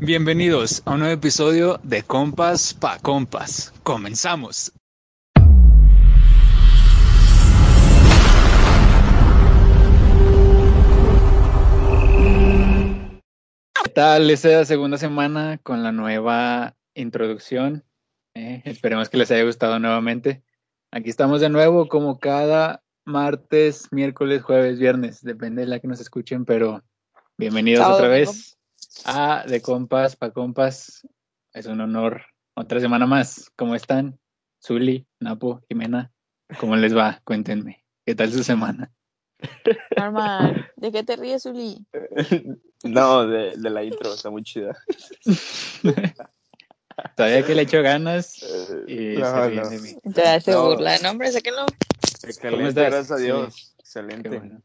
Bienvenidos a un nuevo episodio de Compas pa Compas. Comenzamos. ¿Qué tal esta segunda semana con la nueva introducción? Eh, esperemos que les haya gustado nuevamente. Aquí estamos de nuevo como cada martes, miércoles, jueves, viernes, depende de la que nos escuchen, pero bienvenidos otra vez a De Compas pa Compas. Es un honor otra semana más. ¿Cómo están? Zuli, Napo, Jimena, ¿cómo les va? Cuéntenme. ¿Qué tal su semana? Normal. ¿De qué te ríes, Uli? No, de, de la intro, está muy chida. Todavía que le echo ganas y No, se ríen no. de mí. Te hace No. burla. No, hombre, sáquenlo. Excelente, gracias a Dios. Sí. Excelente. Bueno.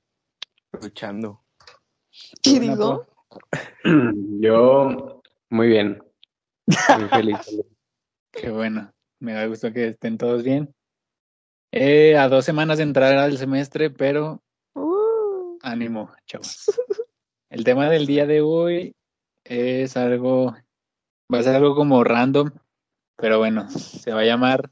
Luchando. ¿Qué ¿Tú, digo? Yo, muy bien. Muy feliz. Qué bueno. Me da gusto que estén todos bien. Eh, a dos semanas de entrar al semestre, pero Uh, ánimo, chavos. El tema del día de hoy es algo, va a ser algo como random, pero bueno, se va a llamar,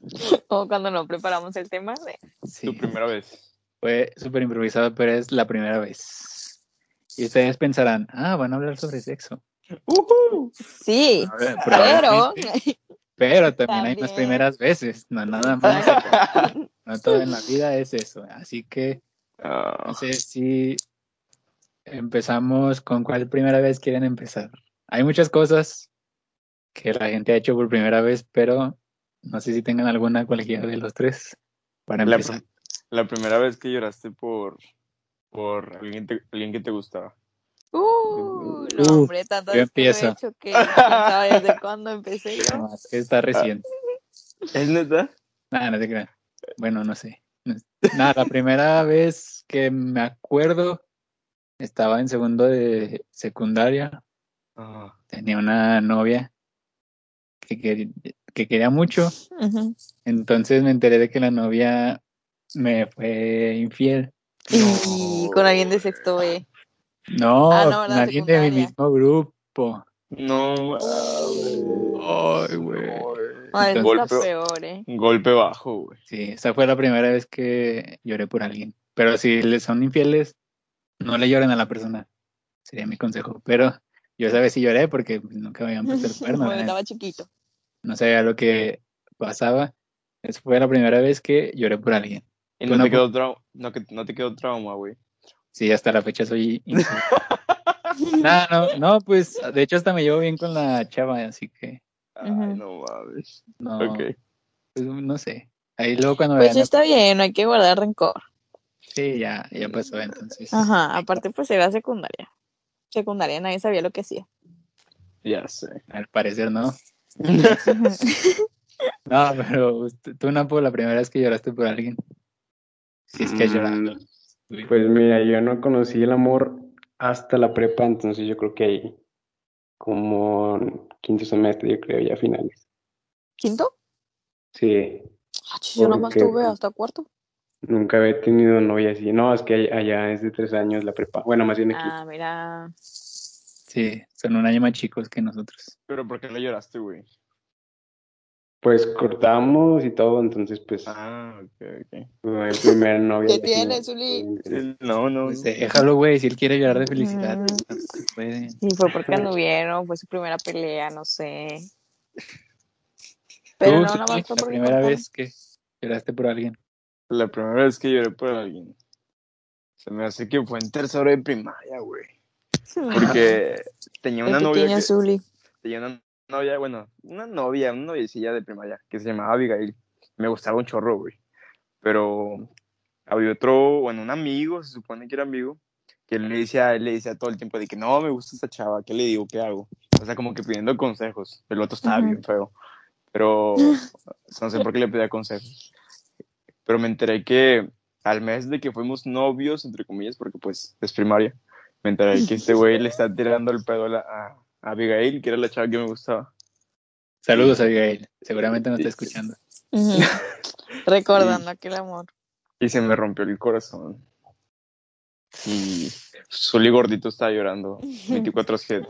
o cuando no preparamos el tema. de- sí, Tu primera vez. fue súper improvisado, pero es la primera vez. Y ustedes pensarán, ah, van a hablar sobre sexo. Sí, A ver, pero. pero también hay unas También. primeras veces, no nada más. No todo en la vida es eso. Así que Ah, no sé si empezamos con cuál primera vez quieren empezar. Hay muchas cosas que la gente ha hecho por primera vez, pero no sé si tengan alguna cualquiera de los tres para la, empezar. prim- la primera vez que lloraste por, por alguien, te- alguien que te gustaba. Uh, no, hombre, tantas yo he empiezo. hecho que quién sabe desde cuándo empecé yo. No, es que está reciente. ¿Es neta? Nada, no te creas. Bueno, no sé. Nada, la primera vez que me acuerdo estaba en segundo de secundaria. Ah, Tenía una novia que, quer- que quería mucho. Entonces me enteré de que la novia me fue infiel. Y con alguien de sexto B. No, Ah, no, con alguien de mi mismo grupo. no. Ay, güey. Ay, eso Golpe- está peor, ¿eh? Golpe bajo, güey. Sí, esa fue la primera vez que lloré por alguien. Pero si les son infieles, no le lloren a la persona. Sería mi consejo. Pero yo esa vez sí lloré porque pues, nunca me habían puesto el cuerno. Bueno, ¿verdad? estaba chiquito. No sabía lo que pasaba. Esa fue la primera vez que lloré por alguien. Y Tú no no te, quedó trau- no, que- no te quedó trauma, güey. Sí, hasta la fecha soy no, no, no, pues de hecho hasta me llevo bien con la chava, así que Ay, no mames. no, Ok. pues, no sé. Ahí luego cuando Pues vean, está bien, no hay que guardar rencor. sí, ya, ya pasó entonces. Ajá, aparte pues era secundaria. Secundaria nadie sabía lo que hacía. Ya sé. Al parecer no. No, pero tú, Napo, la primera vez que lloraste por alguien. Si es que has Mm, llorado. Pues mira, yo no conocí el amor hasta la prepa, entonces yo creo que ahí, como quinto semestre, yo creo, ya finales. ¿Quinto? Sí, Ah, yo nomás tuve hasta cuarto. nunca había tenido novia así. No, es que allá- allá es de tres años la prepa. Bueno, más bien aquí. Ah, mira. Sí, son un año más chicos que nosotros. Pero ¿por qué le lloraste, güey? Pues cortamos y todo, entonces pues Ah, ok, ok. fue mi primera novia. ¿Qué tienes, Uli? No, no. No. déjalo, güey, si él quiere llorar de felicidad. Mm. puede. Y fue porque anduvieron, fue su primera pelea, no sé. Pero Tú, no, nada más fue la primera cortaron. vez que lloraste por alguien. La primera vez que lloré por alguien. Se me hace que fue en tercero de primaria, güey. Porque tenía una El novia que, Zuli. tenía una novia, bueno, una novia, una noviecilla de primaria que se llamaba Abigail. Me gustaba un chorro, güey. Pero había otro, bueno, un amigo, se supone que era amigo, que le decía, él le decía todo el tiempo de que no, me gusta esta chava, ¿qué le digo? ¿Qué hago? O sea, como que pidiendo consejos. El otro estaba Ujú. bien feo. Pero no sé por qué le pedía consejos. Pero me enteré que al mes de que fuimos novios, entre comillas, porque pues es primaria, me enteré que este güey le está tirando el pedo a, la- a- a Abigail, que era la chava que me gustaba. Saludos, Abigail. Seguramente nos está escuchando. Recordando aquel amor. Y se me rompió el corazón. Y Zully gordito estaba llorando 24-7.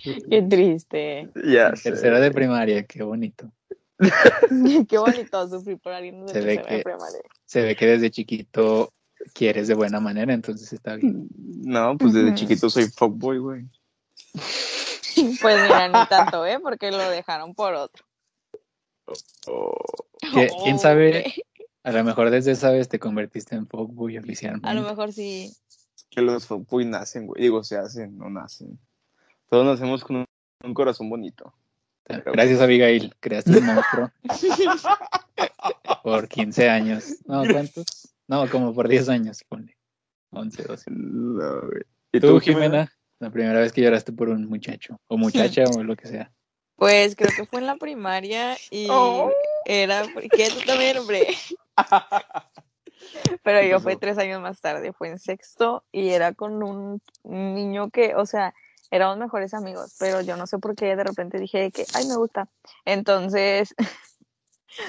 Qué triste. Ya sé. Tercero de primaria, qué bonito. Qué bonito sufrir por alguien de Se ve tercera de que- primaria. Se ve que desde chiquito quieres de buena manera, entonces está bien. No, pues desde chiquito soy fuckboy, güey. Pues mira, ni tanto, ¿eh? Porque lo dejaron por otro. Oh, ¿Qué- ¿Quién sabe? Ok. A lo mejor desde esa vez te convertiste en fuckboy oficialmente. A lo mejor sí. que los fuckboy nacen, güey. Digo, se hacen, no nacen. Todos nacemos con un, un corazón bonito. Gracias, Abigail. Creaste un monstruo. por 15 años. No, ¿cuántos? No, como por 10 años, ponle. 11, 12. No, güey. ¿Y ¿Tú, Jimena? La primera vez que lloraste por un muchacho. O muchacha o lo que sea. Pues creo que fue en la primaria y Oh. era. ¿Qué tú también, hombre? Pero ¿Qué yo fue tres años más tarde, fue en sexto y era con un un niño que, o sea, éramos mejores amigos, pero yo no sé por qué de repente dije que, ay, me gusta. Entonces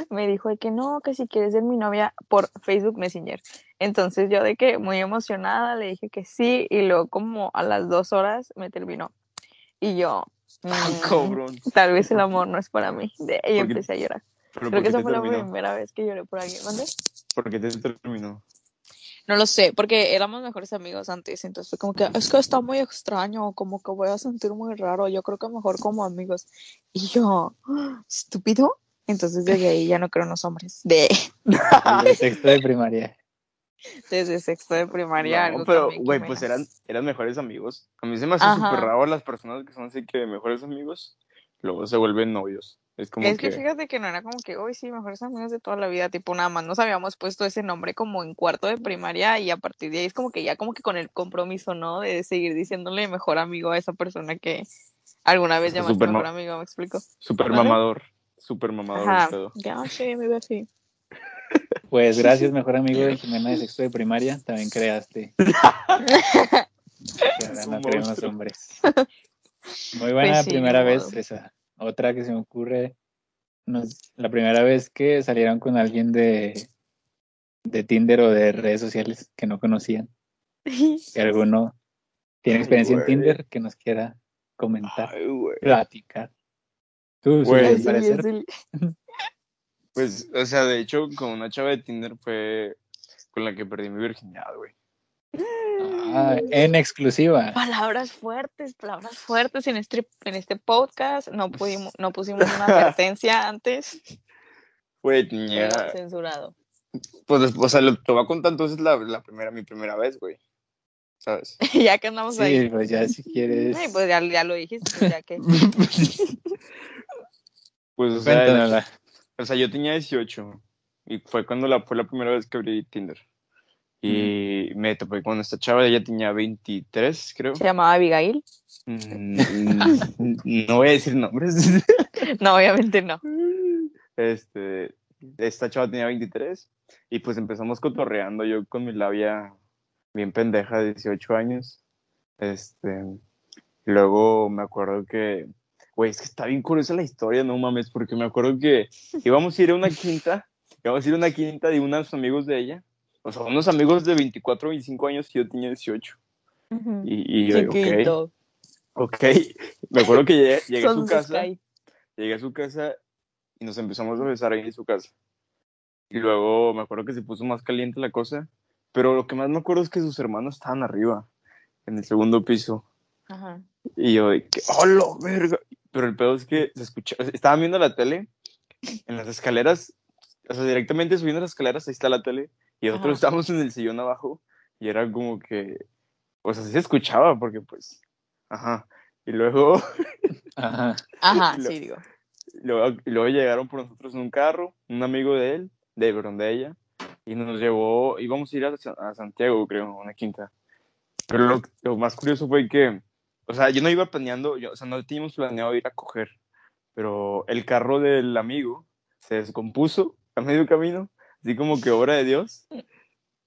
me dijo de que no, que si quieres ser mi novia por Facebook Messenger. Entonces yo de que muy emocionada le dije que sí y luego como a las dos horas me terminó. Y yo, Ah, mm, cabrón. tal vez el amor no es para mí. De, y ¿Por qué? empecé a llorar. ¿Pero Creo que esa fue la primera vez que lloré por alguien. ¿Mande? ¿Por qué te terminó? No lo sé, porque éramos mejores amigos antes, entonces fue como que es que está muy extraño, como que voy a sentir muy raro, yo creo que mejor como amigos. Y yo, "Ah, estúpido. Entonces desde ahí ya no creo en los hombres. De, Desde sexto de primaria. desde sexto de primaria. No, pero, güey, pues eran, eran mejores amigos. A mí se me hace súper raro las personas que son así que mejores amigos, luego se vuelven novios. Es como Es que... que fíjate que no era como que, hoy sí, mejores amigos de toda la vida, tipo nada más nos habíamos puesto ese nombre como en cuarto de primaria y a partir de ahí es como que ya como que con el compromiso, ¿no? De seguir diciéndole mejor amigo a esa persona que alguna vez Está llamaste mejor amigo, ¿me explico? Súper mamador. Súper mamador Ajá, ya, sí, mi bebé. Pues gracias, mejor amigo de Jimena de sexto de primaria. También creaste. No creemos monstruo. hombres. Muy buena Pues sí, primera vez modo. esa. Otra que se me ocurre. nos- la primera vez que salieron con alguien de, de Tinder o de redes sociales que no conocían. Si alguno tiene Ay, experiencia en. Tinder que nos quiera comentar, Ay, platicar. Tú, Güey. Sí, sí. Pues, o sea, de hecho, con una chava de Tinder fue con la que perdí mi virginidad, güey. Ah, en exclusiva. Palabras fuertes, palabras fuertes en este, en este podcast. No pudimos, no pusimos una advertencia antes. Güey, tenía... censurado. Pues, después, o sea, lo, te voy a contar entonces la, la primera, mi primera vez, güey. ¿Sabes? ya que andamos ahí. Sí, pues ya si quieres. Ay, pues ya, ya lo dijiste, pues ya que. Pues, o sea, la- o sea, yo tenía 18 y fue cuando la, fue la primera vez que abrí Tinder. Y me topé con esta chava, ella tenía 23, creo. Se llamaba Abigail. Mm, no voy a decir nombres. No, obviamente no. Este, esta chava tenía 23 y pues empezamos cotorreando yo con mi labia bien pendeja de 18 años. Este, luego me acuerdo que, güey, es que está bien curiosa la historia, no mames, porque me acuerdo que íbamos a ir a una quinta, íbamos a ir a una quinta de unos amigos de ella, o sea, unos amigos de 24 25 años y yo tenía 18. Ujú. Y, y yo, ok. Me acuerdo que llegué, llegué a su casa. Sky. Llegué a su casa y nos empezamos a besar ahí en su casa. Y luego me acuerdo que se puso más caliente la cosa. Pero lo que más me acuerdo es que sus hermanos estaban arriba, en el segundo piso. Ajá. Y yo, ¡hola, verga! Pero el pedo es que se escucha, estaban viendo la tele en las escaleras, o sea, directamente subiendo las escaleras, ahí está la tele. Y nosotros Ajá. estábamos en el sillón abajo. Y era como que, o sea, sí se escuchaba, porque pues, ajá. Y luego Ajá. Ajá, Lo- sí, digo. Luego, y luego llegaron por nosotros en un carro, un amigo de él, de, perdón, de ella, y nos llevó, íbamos a ir a, a Santiago, creo, a una quinta. Pero lo, lo más curioso fue que, o sea, yo no iba planeando, yo, o sea, no teníamos planeado ir a coger, pero el carro del amigo se descompuso a medio camino, así como que obra de Dios,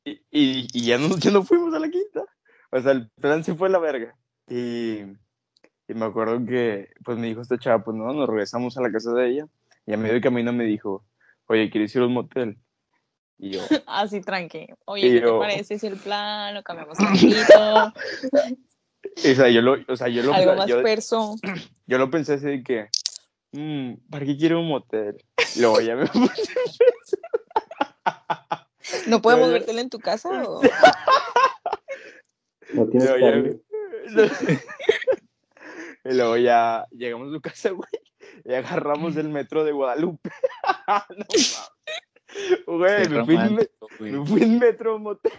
y, y, y ya, no, ya no fuimos a la quinta. O sea, el plan se fue a la verga. Y, y me acuerdo que, pues me dijo esta chava, pues no, nos regresamos a la casa de ella. Y a medio camino me dijo, oye, ¿quieres ir a un motel? Y yo, Así tranqui. Oye, ¿qué te yo- parece si el plan lo cambiamos tantito? O sea, yo lo, o sea, yo lo, Algo más yo, perso. yo lo pensé así de que, mm, ¿para qué quiero un motel? Y luego ya me puse ¿No podemos Yo- vértela en tu casa? o? No tienes Luego ya- carne. y luego ya llegamos a su casa, güey, y agarramos el metro de Guadalupe. no. Güey, me fui, en, me- romántico, güey. me fui en metro motel.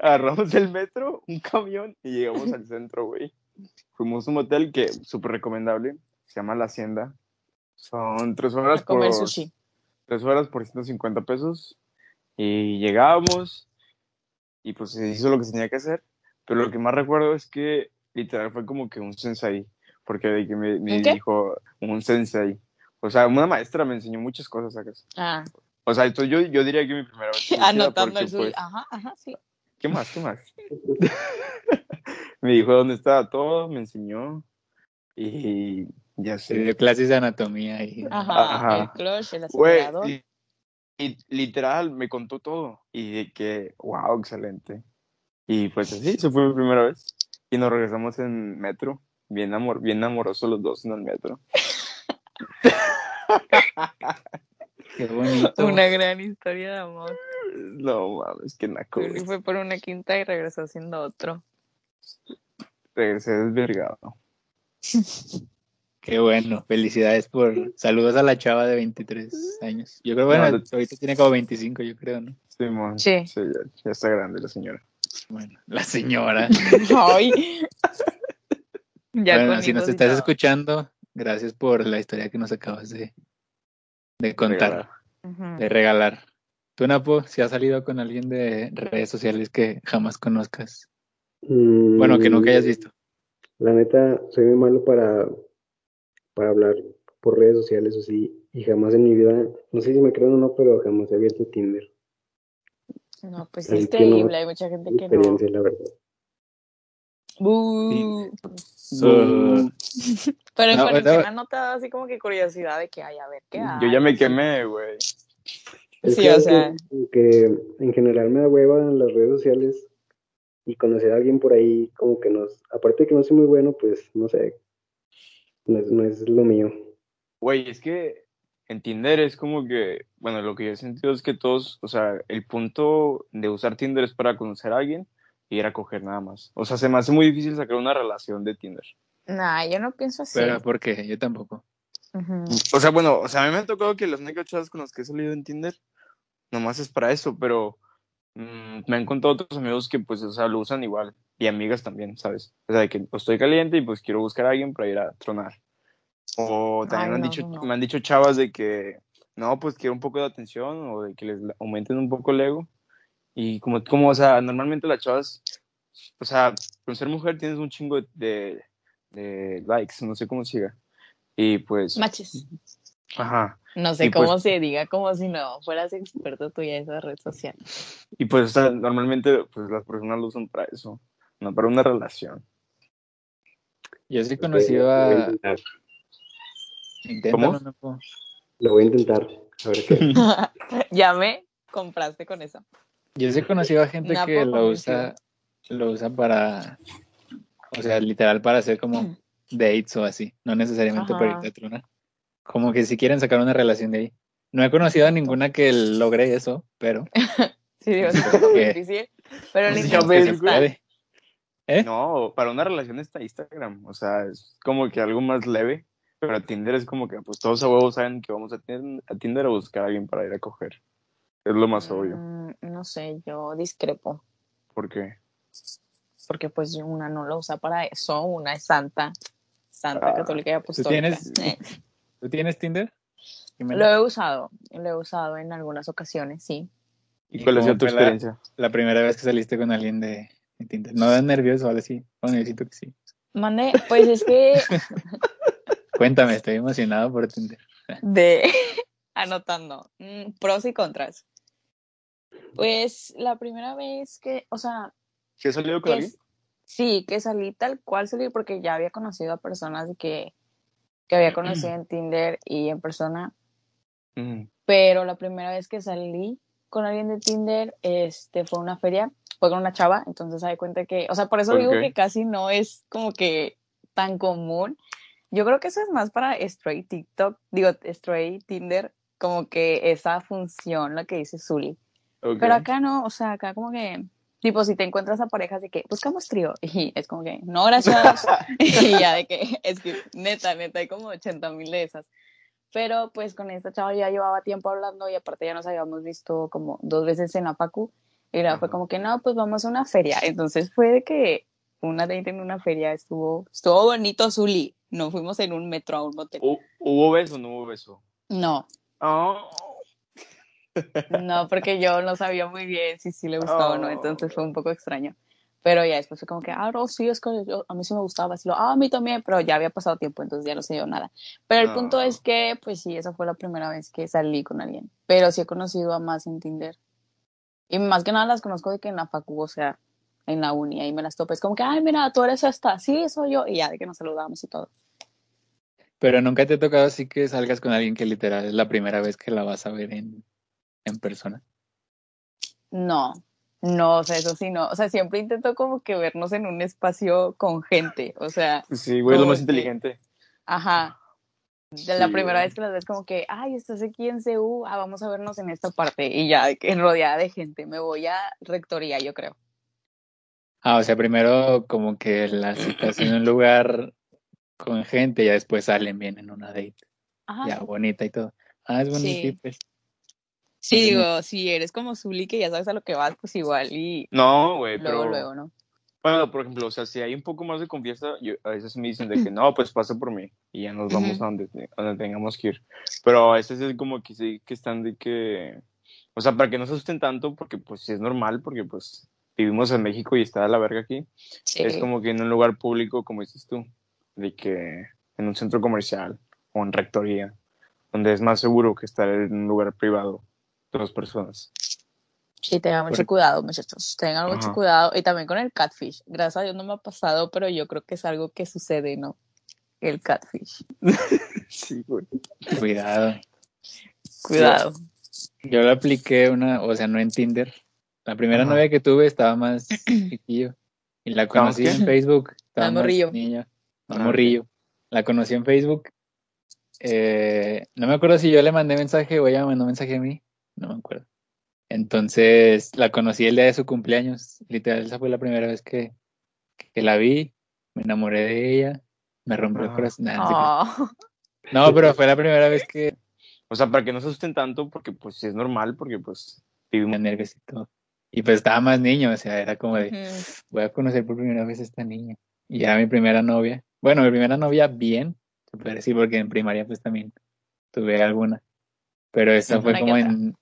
Agarramos el metro, un camión y llegamos al centro, güey. Fuimos a un motel que súper recomendable, se llama La Hacienda. Son tres horas A comer por sushi. tres horas por 150 pesos. Y llegábamos y pues se hizo lo que se tenía que hacer. Pero lo que más recuerdo es que literal fue como que un sensei. Porque de que me, me dijo un sensei. O sea, una maestra me enseñó muchas cosas acá. Ah, O sea, entonces yo, yo diría que mi primera vez. anotando el pues, Ajá, ajá, sí. ¿Qué más? ¿Qué más? me dijo dónde estaba todo, me enseñó. Y ya sé. dio clases de anatomía y Ajá, Ajá. el clutch, el acelerador. y, y literal me contó todo. Y de que, wow, excelente. Y pues así, se fue mi primera vez. Y nos regresamos en metro. Bien, amor, bien amorosos los dos en el metro. qué bonito. Una gran historia de amor. No mames, qué naco. Güey. fue por una quinta y regresó siendo otro. Regresé desvergado. Qué bueno. Felicidades por. Saludos a la chava de 23 años. Yo creo, bueno, No, no- ahorita tiene como 25, yo creo, ¿no? Simón. Sí. ya, ya está grande la señora. Bueno, la señora. Ay. ya bueno, si nos estás escuchando, gracias por la historia que nos acabas de, de contar, Regalar. De regalar. Tú, Napo, si has salido con alguien de redes sociales que jamás conozcas. Mm, Bueno, que nunca hayas visto. La neta, soy muy malo para, para hablar por redes sociales o así. Y jamás en mi vida, no sé si me creen o no, pero jamás he abierto Tinder. No, pues Así es no, increíble, hay mucha gente que no. Experiencia, la verdad. Pero en No, cuarentena no. no te da así como que curiosidad de que, ay, a ver, ¿qué hay? Yo ya me quemé, güey. Sí, que, o sea. que- que en general me da hueva en las redes sociales y conocer a alguien por ahí como que nos, aparte de que no soy muy bueno, pues no sé, no es, no es lo mío. Güey, es que en Tinder es como que, bueno, lo que yo he sentido es que todos, o sea, el punto de usar Tinder es para conocer a alguien y ir a coger nada más. O sea, se me hace muy difícil sacar una relación de Tinder. Nah, yo no pienso así. pero ¿por qué? Yo tampoco. Ujú. O sea, bueno, o sea, a mí me ha tocado que las únicas chavas con las que he salido en Tinder, nomás es para eso, pero mm, me han contado otros amigos que, pues, o sea, lo usan igual. Y amigas también, ¿sabes? O sea, de que estoy caliente y pues quiero buscar a alguien para ir a tronar. O también Ay, me, han no, dicho, no. me han dicho chavas de que, no, pues quiero un poco de atención o de que les aumenten un poco el ego. Y como, como o sea, normalmente las chavas, o sea, con ser mujer tienes un chingo de, de, de likes, no sé cómo siga. Y pues, Maches. ajá. No sé Y pues- cómo se diga, como si no fueras experto tú ya en esa red social. Y pues, o sea, normalmente, pues las personas lo usan para eso, no para una relación. Yo sí he conocido Lo voy a ¿Cómo? Lo voy a intentar, a ver qué. ya me compraste con eso. Yo sí he conocido a gente Napo que lo usa, lo usa para, o sea, literal para hacer como dates o así, no necesariamente para irte a tronar. Como que si quieren sacar una relación de ahí. No he conocido a ninguna que logre eso, pero Sí, digo, es Supongo que- difícil. Pero el Pues está. puede. ¿Eh? No, para una relación está Instagram, o sea, es como que algo más leve, pero Tinder es como que, pues todos a huevos saben que vamos a, Tin- a Tinder a buscar a alguien para ir a coger. Es lo más obvio. Mm, no sé, yo discrepo. ¿Por qué? Porque pues una no lo usa para eso, una es santa. Santa Ah, católica y apostólica. tienes- Eh, ¿Tú tienes Tinder? Lo he usado, lo he usado en algunas ocasiones, sí. ¿Y ¿Y cuál ha sido tu la- experiencia? La primera vez que saliste con alguien de, de Tinder. ¿No das nervioso o algo así? Bueno, yo siento que sí. Mande, pues es que Cuéntame, estoy emocionado por Tinder. de anotando mm, pros y contras. Pues la primera vez que, o sea, ¿Sí has salido con alguien? sí, que salí tal cual salí porque ya había conocido a personas que, que había conocido en Tinder y en persona, Mm, pero la primera vez que salí con alguien de Tinder, este, fue una feria fue con una chava, entonces se da cuenta que, o sea, por eso digo que casi no es como que tan común. Yo creo que eso es más para straight TikTok, digo, straight Tinder, como que esa función, la que dice Zully. Ok. Pero acá no, o sea, acá como que, tipo, si te encuentras a parejas de que buscamos trío, y es como que, no, gracias. y ya de que, es que, neta, neta, hay como 80 mil de esas. Pero pues con esta chava ya llevaba tiempo hablando y aparte ya nos habíamos visto como dos veces en la Pacu. Y luego fue como que, no, pues vamos a una feria. Entonces fue de que una date en una feria estuvo, estuvo bonito, Zuli. No fuimos en un metro a un motel. ¿Hu- ¿Hubo beso o no hubo beso? No, Oh. No, porque yo no sabía muy bien si sí le gustaba o no, Oh. entonces fue un poco extraño. Pero ya después fue como que, ah, no, sí, es que yo- a mí sí me gustaba. Así lo, ah, a mí también, pero ya había pasado tiempo, entonces ya no sé yo nada. Pero el punto Ah. es que, pues sí, esa fue la primera vez que salí con alguien. Pero sí he conocido a más en Tinder. Y más que nada las conozco de que en la facu, o sea, en la uni, ahí me las topo. Es como que, ay, mira, tú eres esta, sí, soy yo. Y ya de que nos saludamos y todo. Pero nunca te ha tocado así que salgas con alguien que literal es la primera vez que la vas a ver en, en persona. No, no, o sea, eso sí, no. O sea, siempre intento como que vernos en un espacio con gente, o sea, Sí, güey, es lo más que- inteligente. ajá. De la Sí, primera güey. vez que las ves como que, ay, estás aquí en CU, ah, vamos a vernos en esta parte. Y ya, rodeada de gente, me voy a rectoría, yo creo. Ah, o sea, primero como que la citas en un lugar con gente y ya después salen bien en una date. Ajá. Ya bonita y todo. Ah, es bonito. Sí. pues. Sí, digo, si eres como Zuli, que ya sabes a lo que vas, pues igual, y No, güey, luego, pero... luego, ¿no? Bueno, por ejemplo, o sea, si hay un poco más de confianza, yo, a veces me dicen de que no, pues pasa por mí y ya nos vamos Ujú. a donde, a donde tengamos que ir. Pero a veces es como que sí, que están de que, o sea, para que no se asusten tanto, porque pues sí es normal, porque pues vivimos en México y está a la verga aquí. Sí. Es como que en un lugar público, como dices tú, de que en un centro comercial o en rectoría, donde es más seguro que estar en un lugar privado dos personas. Sí, tengan mucho cuidado, muchachos. Tengan mucho Ajá. cuidado. Y también con el catfish. Gracias a Dios no me ha pasado, pero yo creo que es algo que sucede, ¿no? El catfish. Sí, güey. Cuidado. Cuidado. Yo lo apliqué una, o sea, no en Tinder. La primera Ajá. novia que tuve estaba más chiquillo. Y la ¿Estabas conocí en Facebook. Estaba Más morrillo. niña, más Ah, morrillo. La conocí en Facebook. Eh, no me acuerdo si yo le mandé mensaje o ella me mandó mensaje a mí. No me acuerdo. Entonces la conocí el día de su cumpleaños. Literal, esa fue la primera vez que, que la vi. Me enamoré de ella. Me rompió el Ajá. corazón. Nah, no. Oh, pero fue la primera vez que O sea, para que no se asusten tanto, porque pues sí es normal, porque pues vivimos... nervios y todo. Y pues estaba más niño, o sea, era como de, voy a conocer por primera vez a esta niña. Y era mi primera novia. Bueno, mi primera novia bien, se puede decir, porque en primaria pues también tuve alguna. Pero esa fue como en,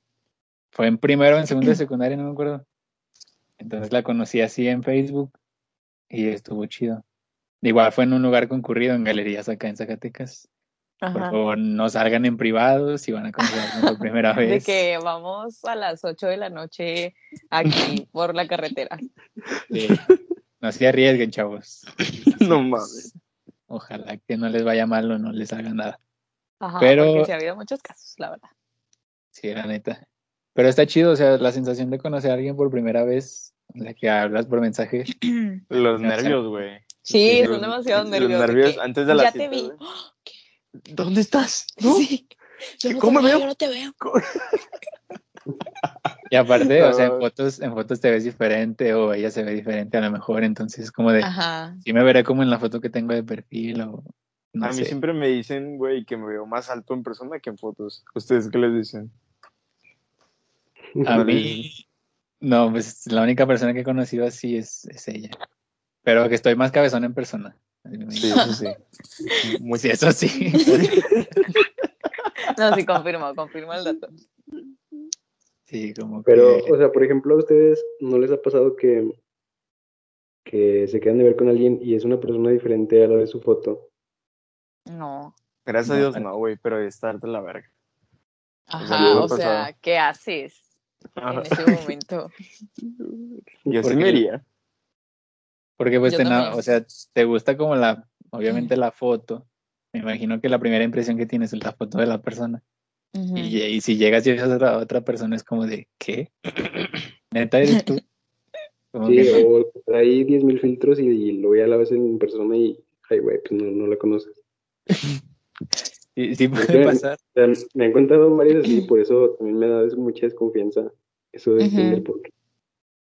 fue en primero, en segundo de secundaria, no me acuerdo. Entonces la conocí así en Facebook y estuvo chido. Igual fue en un lugar concurrido, en galerías acá en Zacatecas. Por Ajá. favor, no salgan en privado si van a conocer por primera De vez. que vamos a las 8 de la noche aquí por la carretera. Sí. No se arriesguen, chavos. No mames. Ojalá que no les vaya mal o no les haga nada. Ajá, Pero- porque sí ha habido muchos casos, la verdad. Sí, la neta. Pero está chido, o sea, la sensación de conocer a alguien por primera vez, en la que hablas por mensaje. Los nervios, güey. Sí, los- son demasiados los nervios. de nervios antes de la ya cita, te vi. ¿Dónde estás? ¿No? Sí. Yo no te ¿Cómo me veo, yo no te veo. Y aparte, o sea, en fotos, en fotos te ves diferente o ella se ve diferente a lo mejor, entonces como de, Ajá. sí me veré como en la foto que tengo de perfil o no a mí sé. siempre me dicen, güey, que me veo más alto en persona que en fotos. ¿Ustedes qué les dicen? A mí, no, pues la única persona que he conocido así es, es ella. Pero que estoy más cabezón en persona. Sí, eso sí. Muy Sí, eso sí. No, sí, confirmo, confirmo el dato. Sí, como Pero, que... o sea, por ejemplo, a ustedes no les ha pasado que, que se quedan de ver con alguien y es una persona diferente a la de su foto. No. Gracias a Dios pero- no, güey, pero es de la verga. Ajá, o sea. ¿qué haces Ajá. en ese momento? Yo sí iría. Porque pues te, na- o sea, te gusta como la, obviamente la foto. Me imagino que la primera impresión que tienes es la foto de la persona. Y, y si llegas y ves a otra, otra persona es como de, ¿qué? Neta eres tú. Como Sí, que o trae 10.000 filtros y, y lo ya la ves en persona y, ay, güey, pues no, no la conoces. Sí, sí puede Porque pasar. o sea, me han contado varios así, por eso también me da des- mucha desconfianza eso de Ujú. Tinder, porque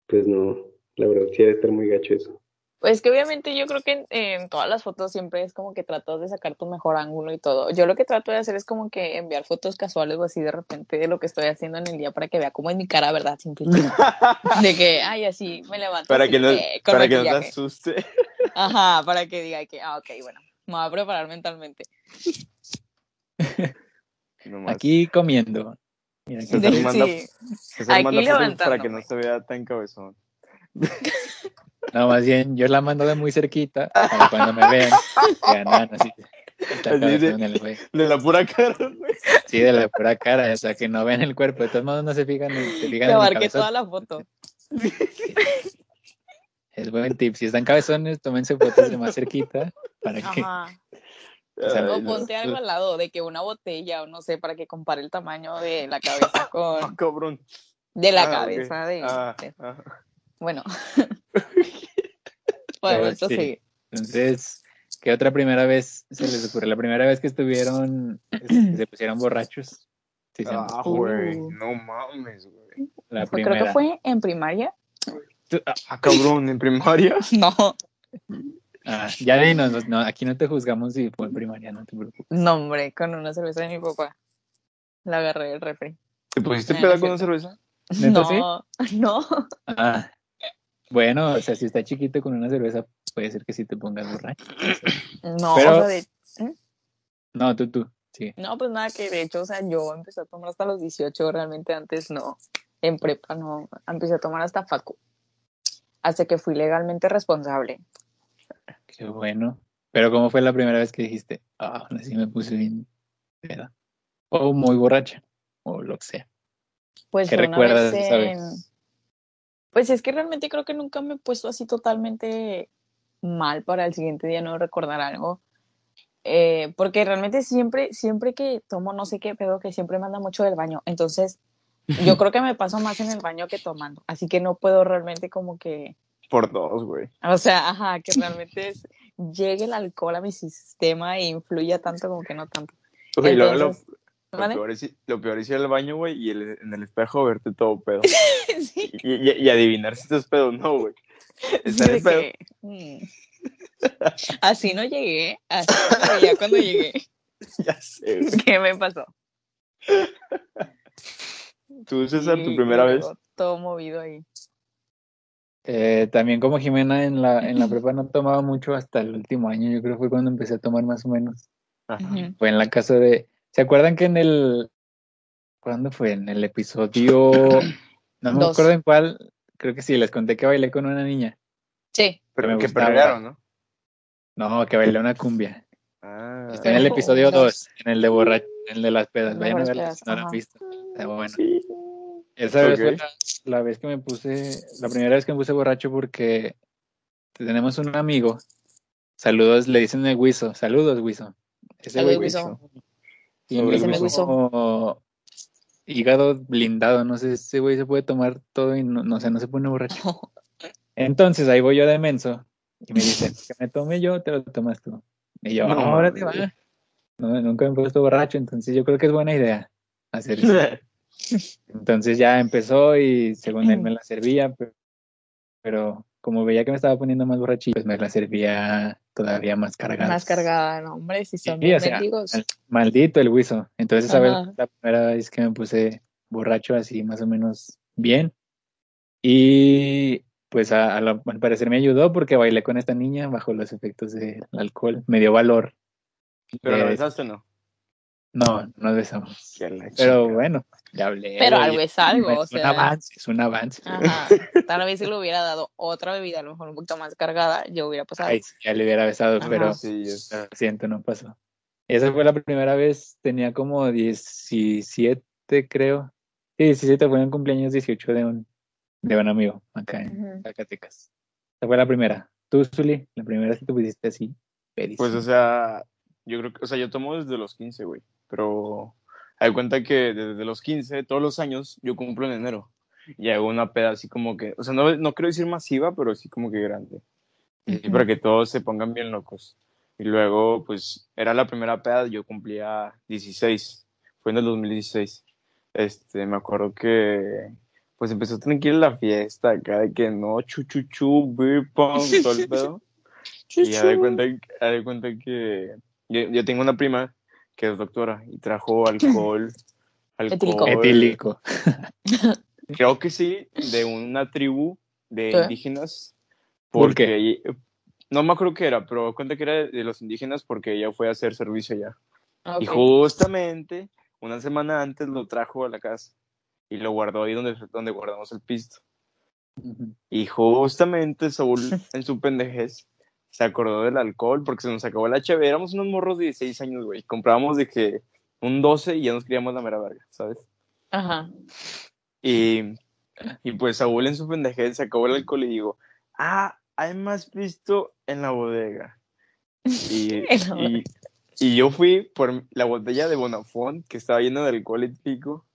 pues no, la verdad sí debe estar muy gacho eso. Pues que obviamente yo creo que en, en todas las fotos siempre es como que tratas de sacar tu mejor ángulo y todo. Yo lo que trato de hacer es como que enviar fotos casuales o así de repente de lo que estoy haciendo en el día para que vea cómo es mi cara, ¿verdad? Simplemente. De que, ay, así me levanto. para que no, que para que no te asuste. Ajá, para que diga que, ah, ok, bueno, me voy a preparar mentalmente. Nomás. Aquí comiendo. Mira, Se manda- aquí manda para que no se vea tan cabezón. No, más bien, yo la mando de muy cerquita para cuando me vean, digan, "Ah, no, sí, está Así de- cabezón el güey". De la pura cara, güey. Sí, de la pura cara, o sea, que no vean el cuerpo. De todos modos, no se fijan, se fijan en cabezón. toda la foto. Es buen tip. Si están cabezones, tómense fotos de más cerquita para que. O sea, O Ay, no. ponte algo al lado de que una botella o no sé, para que compare el tamaño de la cabeza Ah, con... cabrón. De la Ah, cabeza de... Ah, de- ah. Bueno. Podemos sí. seguir. Entonces, ¿qué otra primera vez se les ocurre? La primera vez que estuvieron, que se pusieron borrachos. Sí. Ah, güey. Uh. No mames, güey. la Fue- primera. Creo que fue en primaria. Ah, cabrón, en primaria. No, ah, ya dinos, no, aquí no te juzgamos si fue en primaria, no te preocupes. no, hombre, con una cerveza de mi papá. La agarré del refri. ¿Te pusiste Ah, peda no con una cerveza? ¿Neta No, no. Ah, bueno, o sea, si está chiquito con una cerveza, puede ser que sí te pongas borracho. No, Pero- o sea, de- No, tú, tú, sí. no, pues nada, que de hecho, o sea, yo empecé a tomar hasta los 18, realmente antes no. En prepa no, empecé a tomar hasta facu. Hasta que fui legalmente responsable. Qué bueno. Pero ¿cómo fue la primera vez que dijiste, ah, ahora sí me puse bien peda? O muy borracha, o lo que sea. Pues ¿Qué recuerdas vez en- vez? Pues es que realmente creo que nunca me he puesto así totalmente mal para el siguiente día no recordar algo. Eh, porque realmente siempre, siempre que tomo no sé qué pedo, que siempre me anda mucho del baño. Entonces, yo creo que me paso más en el baño que tomando. Así que no puedo realmente como que, Por dos, güey. o sea, ajá, que realmente es- llegue el alcohol a mi sistema e influya tanto como que no tanto. Lo, Entonces, lo ¿vale? peor es, ir- lo peor es ir al baño, güey, y el- en el espejo verte todo pedo. Sí, Y, y- y adivinar si estás pedo o no, güey. Estar en pedo. que, mm. Así no llegué, así me veía cuando llegué. Ya sé, güey. ¿Qué me pasó? ¿Tú, César, tu primera vez? Todo movido ahí. Eh, también como Jimena en la, en la prepa no tomaba mucho hasta el último año, yo creo que fue cuando empecé a tomar más o menos. Ajá. Fue en la casa de... ¿Se acuerdan que en el... ¿Cuándo fue? En el episodio... No me Dos. acuerdo en cuál. Creo que sí, les conté que bailé con una niña. Sí, Pero me que gustaba. perrearon, ¿no? No, que bailé una cumbia. Ah, Está en el episodio dos. 2, en el de borracho, en el de las pedas. Vayan a verlo si no lo han ajá. visto. Está bueno. sí. Esa vez fue la, la vez que me puse, la primera vez que me puse borracho porque tenemos un amigo. Saludos, le dicen el Wiso. Saludos, Wiso. Ese Saludos, Wiso. me como hígado blindado. No sé, ese güey se puede tomar todo y no, no sé, no se pone borracho. Entonces ahí voy yo de menso y me dicen que me tome yo, te lo tomas tú. Y yo, No ahora te va. No, nunca me he puesto borracho, entonces yo creo que es buena idea hacer eso. Entonces ya empezó y según él me la servía, pero, pero como veía que me estaba poniendo más borrachito, pues me la servía todavía más cargada. más cargada, no, hombre, si son Sí, bien o sea, Maldito el huizo. Entonces Ajá. fue la primera vez que me puse borracho así más o menos bien. Y pues a- a lo- al parecer me ayudó porque bailé con esta niña bajo los efectos del alcohol. Me dio valor. Pero la Eh, besaste o no? No, no nos besamos. La Pero bueno, ya hablé. Pero algo es algo, Es o un sea. avance, es un avance. Ajá. Tal vez si le hubiera dado otra bebida, a lo mejor un poquito más cargada, yo hubiera pasado. Ay, sí, ya le hubiera besado, Ajá. pero Sí, lo siento, no pasó. Esa fue la primera vez, tenía como 17, creo. Sí, 17 fue en cumpleaños 18 de un, de un amigo acá en. Zacatecas. Esa fue la primera. Tú, Zuli, la primera vez que te pusiste así, pedísimo. Pues, o sea, yo creo que, o sea, yo tomo desde los 15, güey. Pero hay cuenta que desde los 15, todos los años, yo cumplo en enero. y hago una peda así como que, o sea, no, no quiero decir masiva, pero sí como que grande. Y Ujú. para que todos se pongan bien locos. Y luego, pues, era la primera peda, yo cumplía 16, fue en el 2016. Este, me acuerdo que, pues, empezó tranquila la fiesta, acá de que no, chu, chu, chu, beer pong, todo el pedo. Y ya de cuenta, de cuenta que yo, yo tengo una prima que es doctora y trajo alcohol. Etílico. alcohol Etílico. Creo que sí, de una tribu de ¿Qué? indígenas. ¿Por Porque ella- no me acuerdo qué era, pero cuenta que era de los indígenas porque ella fue a hacer servicio allá. Ok. Y justamente una semana antes lo trajo a la casa y lo guardó ahí donde, donde guardamos el pisto. Y justamente Saúl, en su pendejez, se acordó del alcohol porque se nos acabó la chave. Éramos unos morros de 16 años, güey. Comprábamos de que un 12 y ya nos queríamos la mera verga, ¿sabes? Ajá. Y, y pues Saúl en su pendejez se acabó el alcohol y digo, ah, hay más pisto en la bodega. Y, y, y yo fui por la botella de Bonafont que estaba llena de alcohol etílico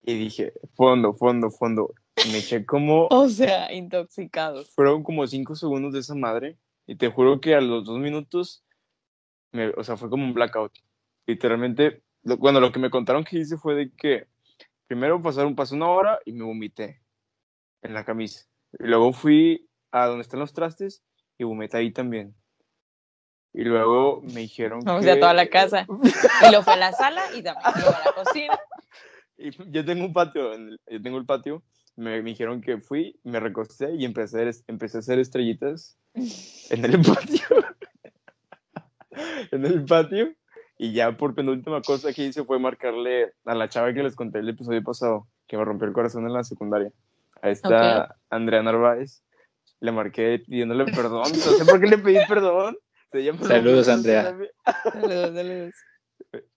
y dije, fondo, fondo, fondo. Me eché como, O sea, intoxicados. fueron como cinco segundos de esa madre y te juro que a los dos minutos, me, o sea, fue como un blackout. Literalmente, lo, bueno, lo que me contaron que hice fue de que primero pasaron, pasó una hora y me vomité en la camisa. Y luego fui a donde están los trastes y vomité ahí también. Y luego me dijeron O que... sea, toda la casa. Y lo fue a la sala y también luego a la cocina. Y yo tengo un patio, yo tengo el patio, me, me dijeron que fui, me recosté y empecé a hacer, empecé a hacer estrellitas en el patio. en el patio. Y ya por penúltima cosa que hice fue marcarle a la chava que les conté el episodio pasado, que me rompió el corazón en la secundaria. A esta Andrea Narváez. Le marqué pidiéndole perdón. No sé por qué le pedí perdón. Se llama- Saludos, Andrea. Saludos, saludos.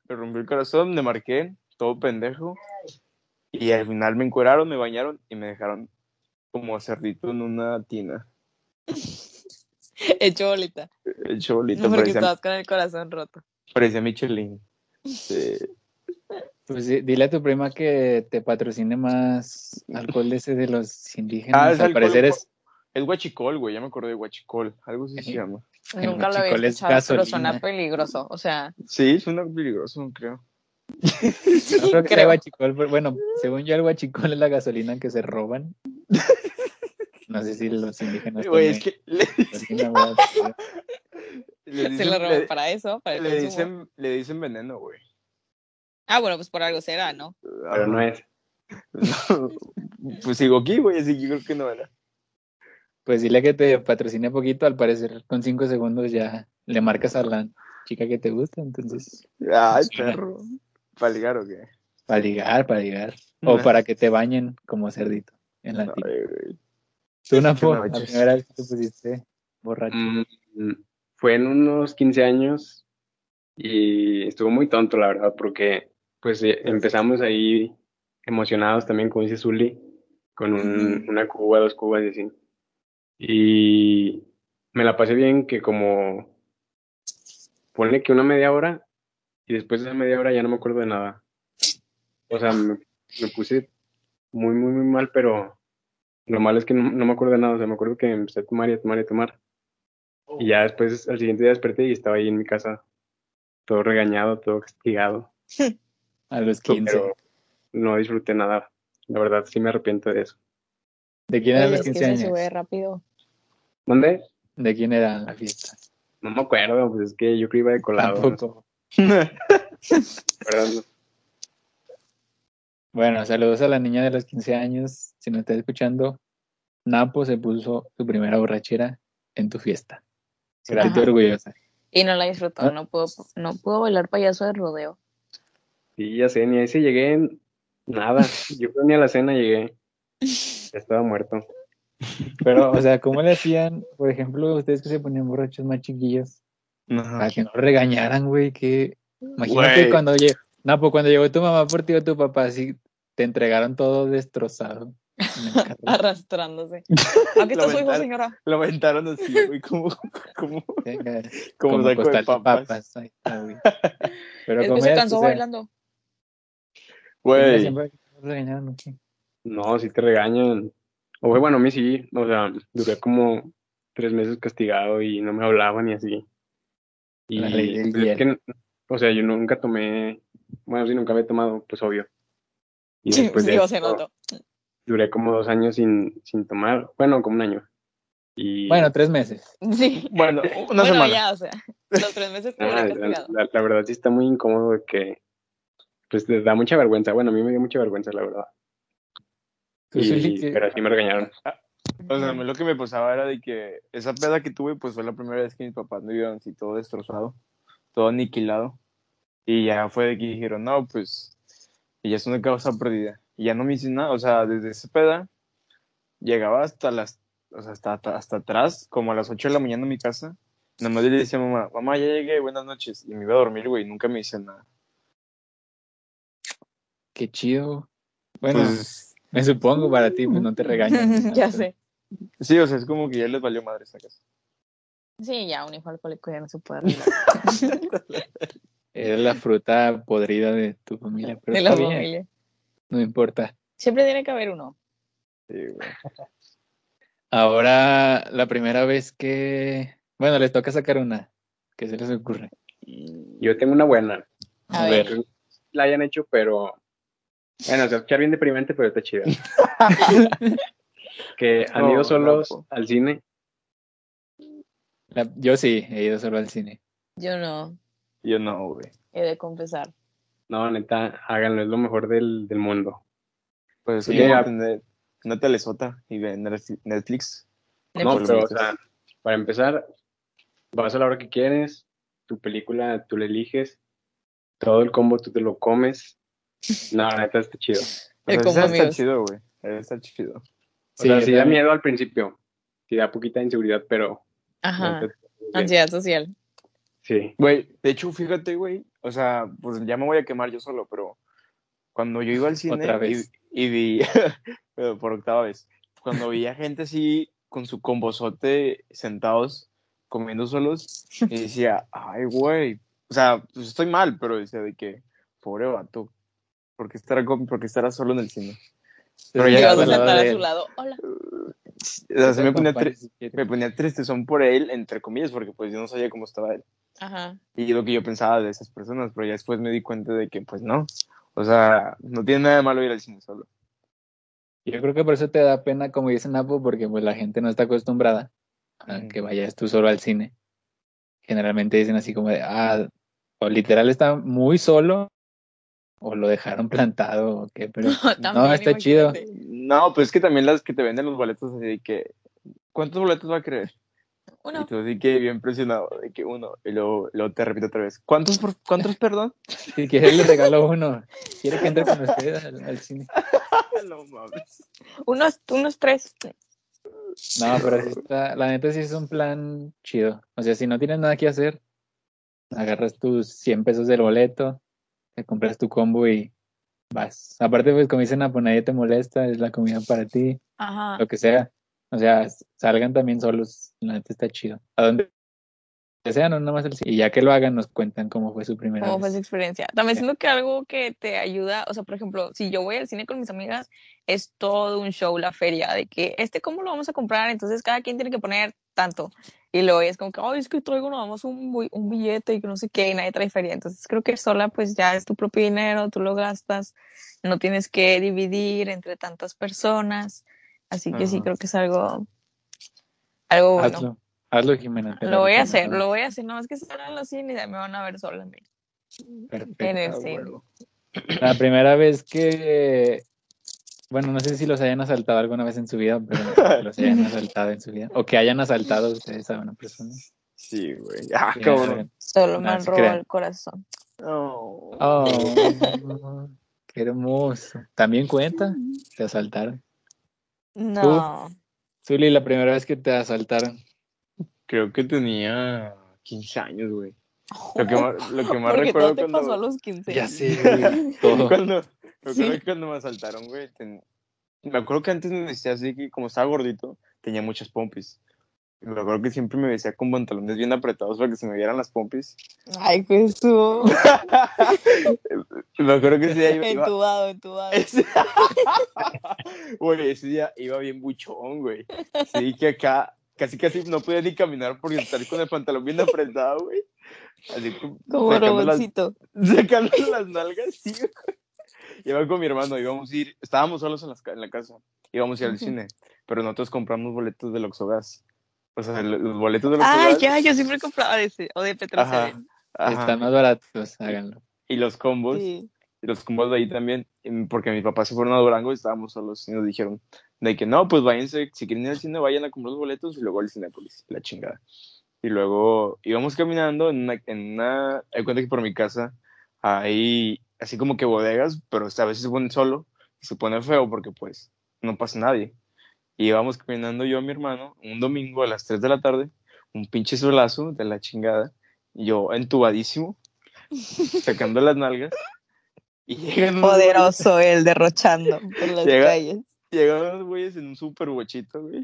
me rompió el corazón, me marqué, todo pendejo. Y al final me encueraron, me bañaron y me dejaron como cerdito en una tina. Hecho bolita. Hecho bolita, Porque parecía, estabas con el corazón roto. parecía Michelin. Sí. Pues di- dile a tu prima que te patrocine más alcohol de ese de los Ah, indígenas. es Al parecer es Es guachicol, güey, ya me acordé de guachicol. Algo así se Sí. llama. Nunca lo había es escuchado, pero suena peligroso. O sea, Sí, suena peligroso, creo. No creo que sea creo. guachicol, pero bueno, según yo el guachicol es la gasolina que se roban. No sé si los indígenas Güey, es también. que le, se lo roban le- para eso, para el le consumo. dicen, le dicen veneno, güey. Ah, bueno, pues por algo será, ¿no? Pero no es. No, pues sigo aquí, güey, así que creo que no era. Pues dile que te patrocine poquito, al parecer con cinco segundos ya le marcas a la chica que te gusta, entonces, Ay, Sí. perro. ¿Para ligar o qué? para ligar, para ligar. O para que te bañen como cerdito en la güey. Tú, Napo, la noches. primera vez que te pusiste borracho. Mm, fue en unos 15 años y estuvo muy tonto, la verdad, porque pues eh, empezamos ahí emocionados también, como dice Zully, con un- una cuba, dos cubas y así. Y me la pasé bien que como, ponle que una media hora y después de esa media hora ya no me acuerdo de nada. O sea, me, me puse muy, muy, muy mal, pero lo malo es que no, no me acuerdo de nada. O sea, me acuerdo que empecé a tomar y a tomar y a tomar. Y ya después, al siguiente día desperté y estaba ahí en mi casa, todo regañado, todo castigado. A los 15. Pero no disfruté nada. La verdad, sí me arrepiento de eso. ¿De quién eran los es que 15 se años? sube rápido. ¿Dónde? ¿De quién era la fiesta? No me acuerdo, pues es que yo creo que iba de colado. Tampoco. No. Bueno, saludos a la niña de los 15 años. Si nos está escuchando, Napo se puso su primera borrachera en tu fiesta. Orgullosa. Y no la disfrutó, Ah. no pudo, no pudo bailar payaso de rodeo. Sí, ya sé, ni ahí sí llegué, nada. Yo ni a la cena llegué. Ya estaba muerto. Pero, o sea, ¿cómo le hacían, por ejemplo, ustedes que se ponían borrachos más chiquillos, Ajá. para que no regañaran, güey? Que imagínate Güey. cuando llegó, Napo, cuando llegó tu mamá por ti o tu papá, así te entregaron todo destrozado. el. Arrastrándose. Aquí está Lo su hijo, aventaron. señora. Lo aventaron así, güey, como, como, Venga, como, como de papas. papas. Ahí está, güey. Pero que como se cansó o sea, bailando. ¿cómo le Güey, para que no? No, si te regañan. O bueno, a mí sí, o sea, duré como tres meses castigado y no me hablaban y así. Y La ley del pues, es que, o sea, yo nunca tomé, bueno, sí, nunca había tomado, pues obvio. Y Sí, después de se notó. duré como dos años sin, sin tomar, bueno, como un año. Y Bueno, tres meses. Sí. Bueno, una bueno, semana. ya, o sea, los tres meses que ah, la, castigado. la- la verdad sí está muy incómodo de que, pues te da mucha vergüenza. Bueno, a mí me dio mucha vergüenza, la verdad. Tú, Y- ¿qué- pero así me regañaron. O sea, a mí lo que me pasaba era de que esa peda que tuve, pues fue la primera vez que mis papás me vieron así todo destrozado, todo aniquilado. Y ya fue de que dijeron, no, pues, y ya es una causa perdida. Y ya no me hice nada, o sea, desde esa peda llegaba hasta las, o sea, hasta, hasta, hasta atrás, como a las 8 de la mañana en mi casa. Nada más le decía a mamá, mamá, ya llegué, buenas noches. Y me iba a dormir, güey, nunca me hice nada. Qué chido. Bueno, Pues, me supongo para ti, pues no te regañan. ya sé. Sí, o sea, es como que ya les valió madre esa casa. Sí, ya un hijo alcohólico ya no se puede arreglar. Era la fruta podrida de tu familia, pero de la familia. no importa. Siempre tiene que haber uno. Sí, güey. Ahora, la primera vez que... Bueno, les toca sacar una. ¿Qué se les ocurre? Yo tengo una buena. A A ver. ver. La hayan hecho, pero. Bueno, se va a escuchar bien deprimente, pero está chida. que han No, ido solos no, po. al cine. La- yo sí, he ido solo al cine. Yo no, Yo no, güey. he de confesar. No, neta, háganlo, es lo mejor del, del mundo. Pues Sí, a- tener una telesota y ver Netflix. No, pero, o sea, para empezar, vas a la hora que quieres, tu película tú la eliges, todo el combo tú te lo comes. No, neta, está chido. El combo esa está chido, güey. Está chido. O sea, Sí, sí da miedo al principio, sí da poquita inseguridad, pero. Ajá. Ansiedad social. Sí. Güey, de hecho, fíjate, güey. O sea, pues ya me voy a quemar yo solo, pero cuando yo iba al cine Otra vez. Y, y vi, pero por octava vez, cuando veía gente así con su combozote sentados comiendo solos, y decía, ay, güey. O sea, pues estoy mal, pero decía de que, pobre vato, ¿por qué estará, con- por qué estará solo en el cine? Pero ya a sentaba al sentar lado a de su él. lado. Hola. O sea, sí me ponía, me ponía tristezón por él, entre comillas, porque pues yo no sabía cómo estaba él. Ajá. y lo que yo pensaba de esas personas, pero ya después me di cuenta de que pues no, o sea, no tiene nada de malo ir al cine solo. Yo creo que por eso te da pena, como dicen Apo, porque pues la gente no está acostumbrada a que vayas tú solo al cine. Generalmente dicen así como de, ah, o literal está muy solo, o lo dejaron plantado, o qué, pero También, está chido. No, pues es que también las que te venden los boletos así de que, ¿cuántos boletos va a querer? Uno. Y tú así que bien presionado, de que uno, y luego, luego te repito otra vez, ¿cuántos, por, cuántos, perdón? si quieres le regalo uno. Quiere que entre con ustedes al, al cine. no mames. Unos, unos tres. No, pero sí está, la neta sí es un plan chido. O sea, si no tienes nada que hacer, agarras tus 100 pesos del boleto, te compras tu combo y vas. Aparte, pues como dicen, pues nadie te molesta, es la comida para ti, Ajá. lo que sea. O sea, salgan también solos, la neta está chido. A donde sea, no nada más el cine. Y ya que lo hagan, nos cuentan cómo fue su primera ¿Cómo fue esa experiencia? También siento que algo que te ayuda, o sea, por ejemplo, si yo voy al cine con mis amigas, es todo un show la feria, de que este, ¿cómo lo vamos a comprar? Entonces cada quien tiene que poner tanto. Y luego es como que, ay, es que traigo nada más un, un billete y que no sé qué, y nadie trae feria. Entonces creo que sola, pues ya es tu propio dinero, tú lo gastas, no tienes que dividir entre tantas personas. Así que sí, creo que es algo, algo bueno. Hazlo, hazlo, Jimena. Lo voy a hacer, lo voy a hacer, no más que salgan los cines y me van a ver sola. Perfecto. En el cine. La primera vez que, bueno, no sé si los hayan asaltado alguna vez en su vida, pero los hayan asaltado en su vida, o que hayan asaltado ustedes a una persona. Sí, güey, ah, Sí, cabrón. Solo me han robado el corazón. No. Oh, qué hermoso. También cuenta, te asaltaron. No. Zuli, la primera vez que te asaltaron. Creo que tenía 15 años, güey. Lo que más, lo que más recuerdo todo te cuando... pasó a los 15. Ya sé, güey, todo. cuando, me Sí. acuerdo que cuando me asaltaron, güey, ten- me acuerdo que antes me decía así que como estaba gordito, tenía muchas pompis. Me acuerdo que siempre me vestía con pantalones bien apretados para que se me vieran las pompis. Ay, Jesús. Me acuerdo que ese día iba... Entubado, entubado. ese... Güey, ese día iba bien buchón, güey. Sí, que acá casi casi no podía ni caminar porque estar con el pantalón bien apretado, güey. Así como Como sacando las, robotcito. sacando las nalgas, sí, güey. Iba con mi hermano, íbamos a ir, estábamos solos en, ca- en la casa, íbamos a ir al cine, pero nosotros compramos boletos del Oxogas. O sea, los los boletos del Ah, Oxogas. ya, yo siempre compraba de ese. O de ajá. Están más baratos, háganlo. Y los combos, Sí. y los combos de ahí también, porque mis papás se fueron a Durango y estábamos solos y nos dijeron de que no, pues váyanse, si quieren ir al cine, vayan a comprar los boletos y luego al Cinépolis, la chingada. Y luego íbamos caminando en una, en una, hay cuenta que por mi casa hay así como que bodegas, pero esta vez se pone solo y se pone feo porque pues no pasa nadie. Y íbamos caminando yo y mi hermano un domingo a las 3 de la tarde, un pinche solazo de la chingada, yo entubadísimo, sacando las nalgas. Y llegan güeyes- Poderoso el derrochando por las Llega- calles. llegaron unos güeyes en un super bochito, güey,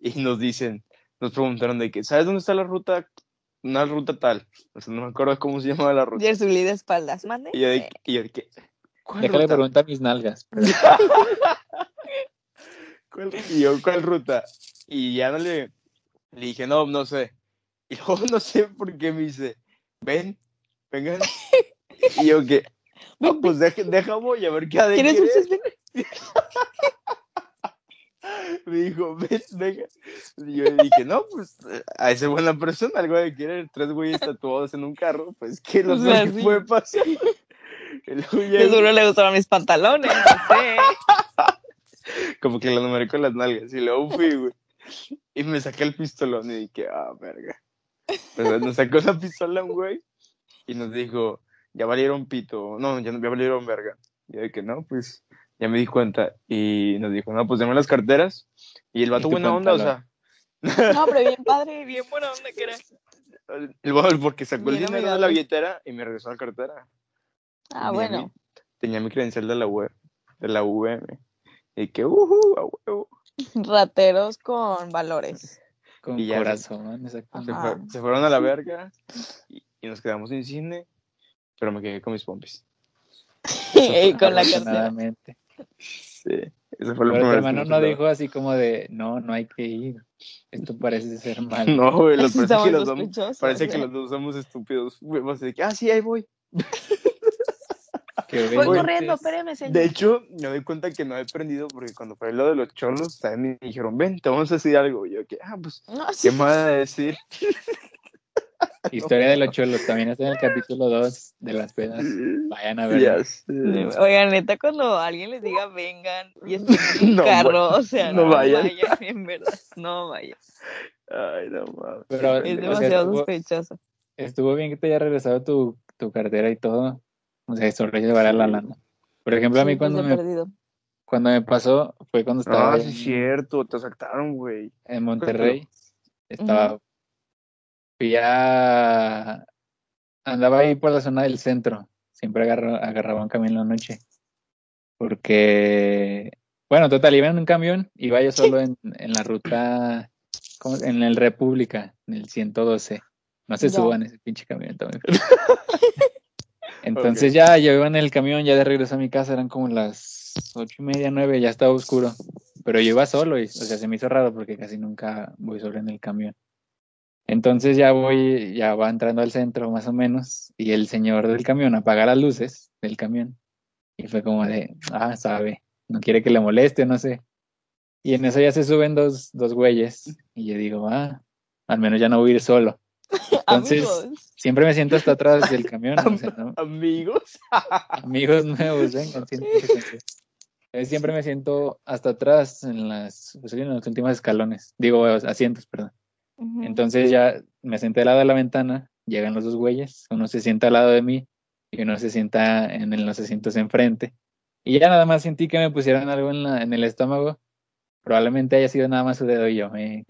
y nos dicen, nos preguntaron de que, ¿sabes dónde está la ruta? Una ruta tal, o sea, no me acuerdo cómo se llamaba la ruta. Yersuli de espaldas, mande. Y yo de, y yo de que, ¿cuál Déjale preguntar mis nalgas. pero- ¿Cuál- Y yo, ¿cuál ruta? Y ya no le, le dije, no, no sé. Y luego no sé por qué me dice, ven, vengan. Y yo que, no, pues deja, deja voy a ver qué ha de ¿Quieres dulces? Me dijo, ven, venga. Y yo le dije, no, pues a esa buena persona algo de querer. Tres güeyes tatuados en un carro, pues ¿qué O no sea, sé qué sí. puede pasar? Seguro le gustaron mis pantalones, no sé. como que lo numeré con las nalgas. Y luego fui, güey. Y me saqué el pistolón y dije, ah, verga. Pues nos sacó la pistola un güey y nos dijo, ya valieron pito. No, ya, no- ya valieron verga. Y yo que no, pues ya me di cuenta. Y nos dijo, no, pues denme las carteras. Y el vato buena onda, o sea, No, hombre, bien padre, bien buena onda que era. el vato porque sacó el dinero de la billetera y me regresó la cartera. Ah, Tenía bueno. mi- tenía mi credencial de la web, de la VM. Y que, uhu, a huevo. Rateros con valores. Con Y ya, corazón, Se, exactamente. Fue- se fueron a la verga y, y nos quedamos sin cine, pero me quedé con mis pompis. y con la cartera. Sí, eso fue lo Pero tu hermano no dijo así como de, no, no hay que ir. Esto parece ser mal. No, güey, los parece que los dos, sospechosos, parece que los dos somos estúpidos. A decir, ah, sí, ahí voy. Voy corriendo, espéreme, señor. De hecho, me doy cuenta que no he aprendido porque cuando fue lo de los cholos, también me dijeron, ven, te vamos a decir algo. Y yo, que, ah, pues, No, ¿qué sí. me vas a decir? Historia de los cholos, también está en el capítulo 2 de las pedas. Vayan a ver. Sé. Oigan, neta, cuando alguien les diga vengan y estén en un No, carro, o sea, no no, vayan. vayan. en verdad, no vayan. Ay, no mames. Pero- Es o sea, demasiado estuvo- sospechoso. Estuvo bien que te haya regresado tu, tu cartera y todo. O sea, solo llevar a la lana. Por ejemplo, a mí pues, cuando me, perdido. cuando me pasó fue cuando estaba Ah, sí, en, es cierto, te sacaron, güey. en Monterrey. Estaba. Fui a. Andaba ahí por la zona del centro. Siempre agarro, agarraba un camión en la noche. Porque. Bueno, total, iba en un camión. Iba yo solo en, en la ruta. ¿cómo? En el República, en el 112. No se Ya. suban ese pinche camión. feo. Entonces ya yo iba en el camión, ya de regreso a mi casa, eran como las ocho y media, nueve, ya estaba oscuro. Pero yo iba solo y, o sea, se me hizo raro porque casi nunca voy solo en el camión. Entonces ya voy, ya va entrando al centro más o menos y el señor del camión apaga las luces del camión y fue como de, ah, sabe, no quiere que le moleste, no sé. Y en eso ya se suben dos, dos güeyes y yo digo, ah, al menos ya no voy a ir solo. Entonces, Amigos, siempre me siento hasta atrás del camión. o sea, ¿no? Amigos. Amigos nuevos, Eh, Siempre me siento hasta atrás en las, pues, en los últimos escalones, digo asientos, perdón. Entonces ya me senté al lado de la ventana, llegan los dos güeyes, uno se sienta al lado de mí y uno se sienta en, en los asientos enfrente. Y ya nada más sentí que me pusieron algo en, la, en el estómago. Probablemente haya sido nada más su dedo y yo me.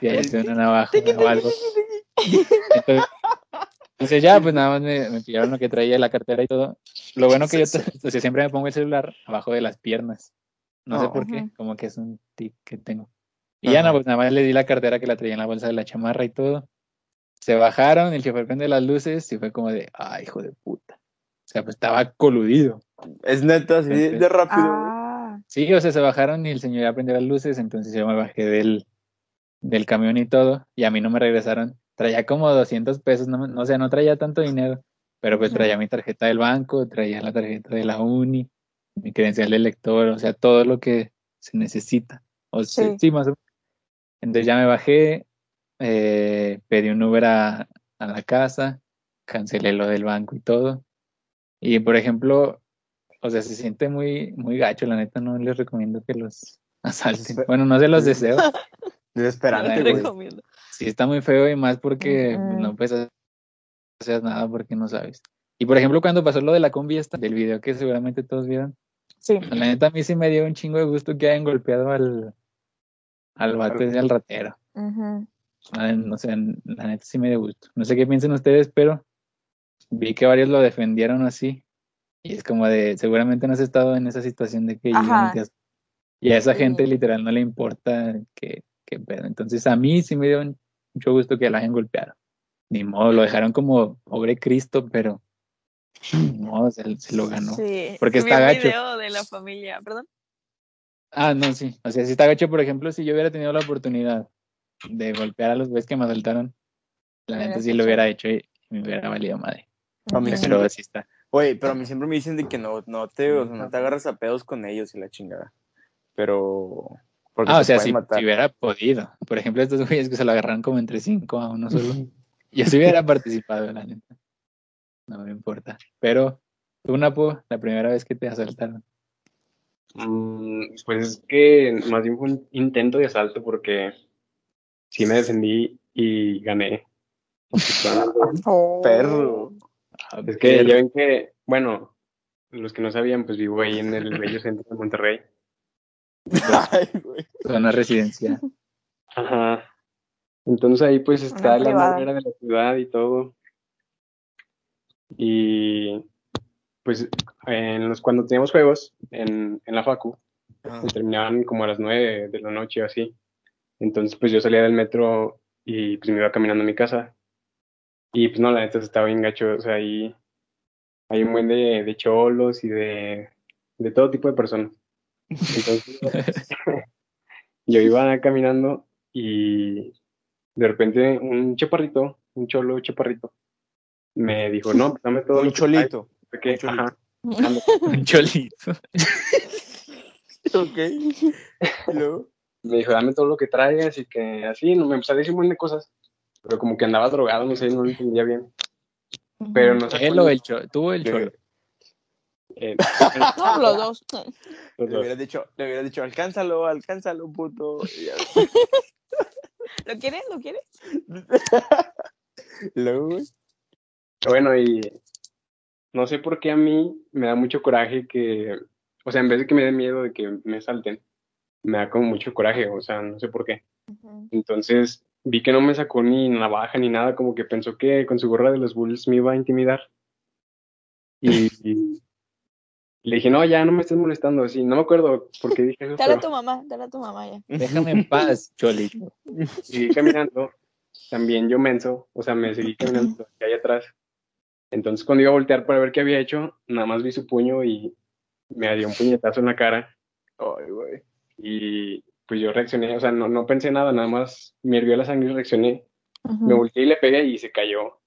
Y haya sido una navaja o algo. Entonces, entonces ya, pues nada más me, me pillaron lo que traía, la cartera y todo. Lo bueno que yo Sí, o sea, siempre me pongo el celular abajo de las piernas. No sé por qué, como que es un tic que tengo. Y ya Ajá. no, pues nada más le di la cartera que la traía en la bolsa de la chamarra y todo. Se bajaron, el chofer prende las luces y fue como de, ay, hijo de puta. O sea, pues estaba coludido. Es neta, así de, de rápido. Ah, Sí, o sea, se bajaron y el señor ya prendió las luces, entonces yo me bajé del, del camión y todo, y a mí no me regresaron. Traía como 200 pesos, no, no, o sea, no traía tanto dinero, pero pues traía mi tarjeta del banco, traía la tarjeta de la uni, mi credencial de lector, o sea, todo lo que se necesita. O sea, Sí. sí, más o menos. Entonces ya me bajé, eh, pedí un Uber a, a la casa, cancelé lo del banco y todo. Y por ejemplo, o sea, se siente muy, muy gacho, la neta, no les recomiendo que los asalten. Bueno, no se los deseo. Desesperante, güey. Sí, está muy feo y más porque Mm. no puedes hacer nada porque no sabes. Y por ejemplo, cuando pasó lo de la combi esta, del video que seguramente todos vieron, Sí. la neta a mí sí me dio un chingo de gusto que hayan golpeado al, al vato ese, al ratero. Ah, No sé, la neta sí me dio gusto. No sé qué piensen ustedes, pero vi que varios lo defendieron así. Y es como de, seguramente no has estado en esa situación de que y a esa gente Sí. literal no le importa que, que pedo. Entonces a mí sí me dio mucho gusto que lo hayan golpeado. Ni modo, lo dejaron como pobre Cristo, pero ni modo, se, se lo ganó. Sí. Porque Vi está un gacho. video de la familia, perdón. Ah, no, sí. O sea, si está gacho, por ejemplo, si yo hubiera tenido la oportunidad de golpear a los güeyes que me asaltaron, la neta sí lo hubiera hecho y me hubiera valido madre. A mí. Pero así está. Oye, pero a mí siempre me dicen de que no, no te, o sea, no te agarras a pedos con ellos y la chingada. Pero. Porque Ah, o sea, si, matar. si hubiera podido. Por ejemplo, estos güeyes que se lo agarraron como entre cinco a uno solo. Yo sí hubiera participado, la neta. No me importa. Pero tú, Napo, la primera vez que te asaltaron. Mm, pues es que más bien fue un intento de asalto porque sí me defendí y gané. Oh. Perro. Ah, Es que ya ven que, bueno, los que no sabían, pues vivo ahí en el bello centro de Monterrey. Ay, güey. Zona residencial. Ajá. Entonces ahí pues está Una la barrera de la ciudad y todo. Y pues en los, cuando teníamos juegos en, en la facu, Ah, pues, terminaban como a las nueve de la noche o así. Entonces pues yo salía del metro y pues me iba caminando a mi casa. Y pues no, la neta estaba bien gacho. O sea, ahí hay un buen de, de cholos y de, de todo tipo de personas. Entonces yo iba caminando y de repente un chaparrito, un cholo chaparrito, me dijo, no, pues dame todo Un lo que traes", cholito. Porque, un cholito. Un cholito. Ok. Luego. me dijo, dame todo lo que traigas y que así, no me empezó a decir un montón de cosas, pero como que andaba drogado, no sé, no lo entendía bien, pero no sé. Él o el cholo. Tú o el cholo. Eh, No, los dos. le hubiera dicho, le hubiera dicho, alcánzalo, alcánzalo, puto. ¿Lo quieres? ¿Lo quieres? Luego. Bueno, y no sé por qué a mí me da mucho coraje que, o sea, en vez de que me dé miedo de que me salten, me da como mucho coraje, o sea, no sé por qué. Entonces vi que no me sacó ni navaja ni nada, como que pensó que con su gorra de los Bulls me iba a intimidar. Y, y le dije, no, ya no me estés molestando, así, no me acuerdo por qué dije eso, Dale a tu mamá, dale a tu mamá ya. Déjame en paz, cholito. seguí caminando, también yo menso, o sea, me seguí caminando hacia allá atrás. Entonces cuando iba a voltear para ver qué había hecho, nada más vi su puño y me dio un puñetazo en la cara. Ay, güey. Y pues yo reaccioné, o sea, no, no pensé nada, nada más me hirvió la sangre y reaccioné. Ujú. Me volteé y le pegué y se cayó.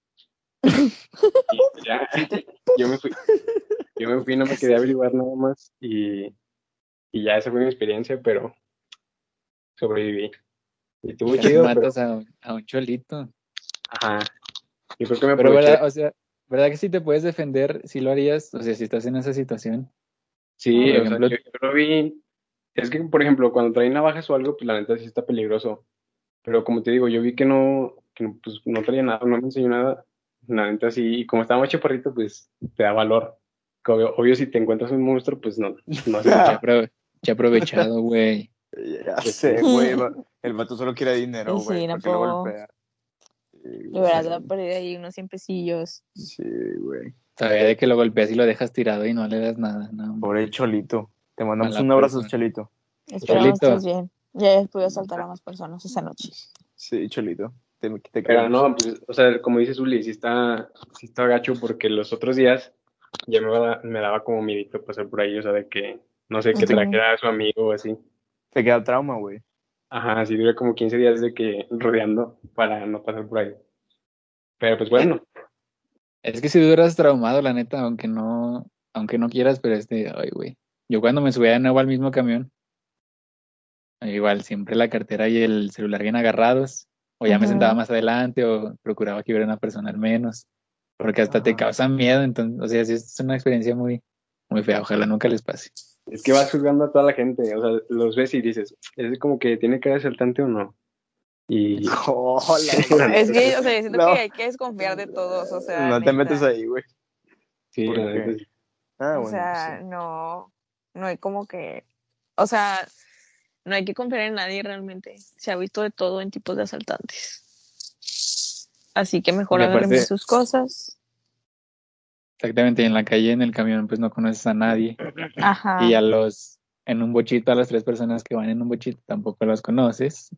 Y pues ya, yo me fui. Yo me fui, no me quedé a averiguar nada más. Y, y ya esa fue mi experiencia, pero sobreviví. Y tuvo chido, pero, matas a, un- a un cholito. ajá. Yo creo que me Pero. O sea, ¿verdad que si te puedes defender, si lo harías? O sea, si estás en esa situación. Sí, Por o sea, ejemplo- yo, yo lo vi. Es que, por ejemplo, cuando traen navajas o algo, pues la neta sí está peligroso. Pero como te digo, yo vi que no, que no, pues, no traía nada, no me enseñó nada. La neta sí, y como estaba más chaparrito, pues te da valor. Obvio, obvio, si te encuentras un monstruo, pues no, no hace Ya, mucho. apro- ya aprovechado, güey. Ya sé, güey. El vato solo quiere dinero, Sí, güey. no ¿Por qué lo puedo. Hubieras dado perder ahí unos 100 pesillos. Sí, güey. Todavía de que lo golpeas y lo dejas tirado y no le das nada. No, Pobre Cholito. Te mandamos un abrazo, persona. Cholito. Esperamos Cholito. estés bien. Ya después asaltar a más personas esa noche. Sí, cholito. Te, te Pero no, pues, o sea, como dice Zuli, sí está, sí está gacho porque los otros días ya me, daba- me daba como miedito pasar por ahí, o sea, de que, no sé, que Ujú. trajera a su amigo o así. Te queda trauma, güey. Ajá, sí duré como 15 días de que rodeando para no pasar por ahí. Pero pues bueno, Es que si duras traumado, la neta, aunque no, aunque no quieras, pero este, ay, güey. Yo cuando me subía de nuevo al mismo camión, igual siempre la cartera y el celular bien agarrados, o ya me sentaba más adelante, o procuraba que hubiera una persona al menos, porque hasta te causa miedo, entonces, o sea, sí es una experiencia muy, muy fea, ojalá nunca les pase. Es que vas juzgando a toda la gente, o sea, los ves y dices, es como que tiene cara de asaltante o no. Y Hola. Es que, o sea, siento No. que hay que desconfiar de todos, o sea. No te metes ahí, güey. sí. Ah, o bueno. sea, sí. no, no hay como que, o sea, no hay que confiar en nadie realmente. Se ha visto de todo en tipos de asaltantes. Así que mejor aparte- sus cosas. Exactamente, y en la calle, en el camión, pues no conoces a nadie, Ajá. y a los, en un bochito, a las tres personas que van en un bochito tampoco los conoces,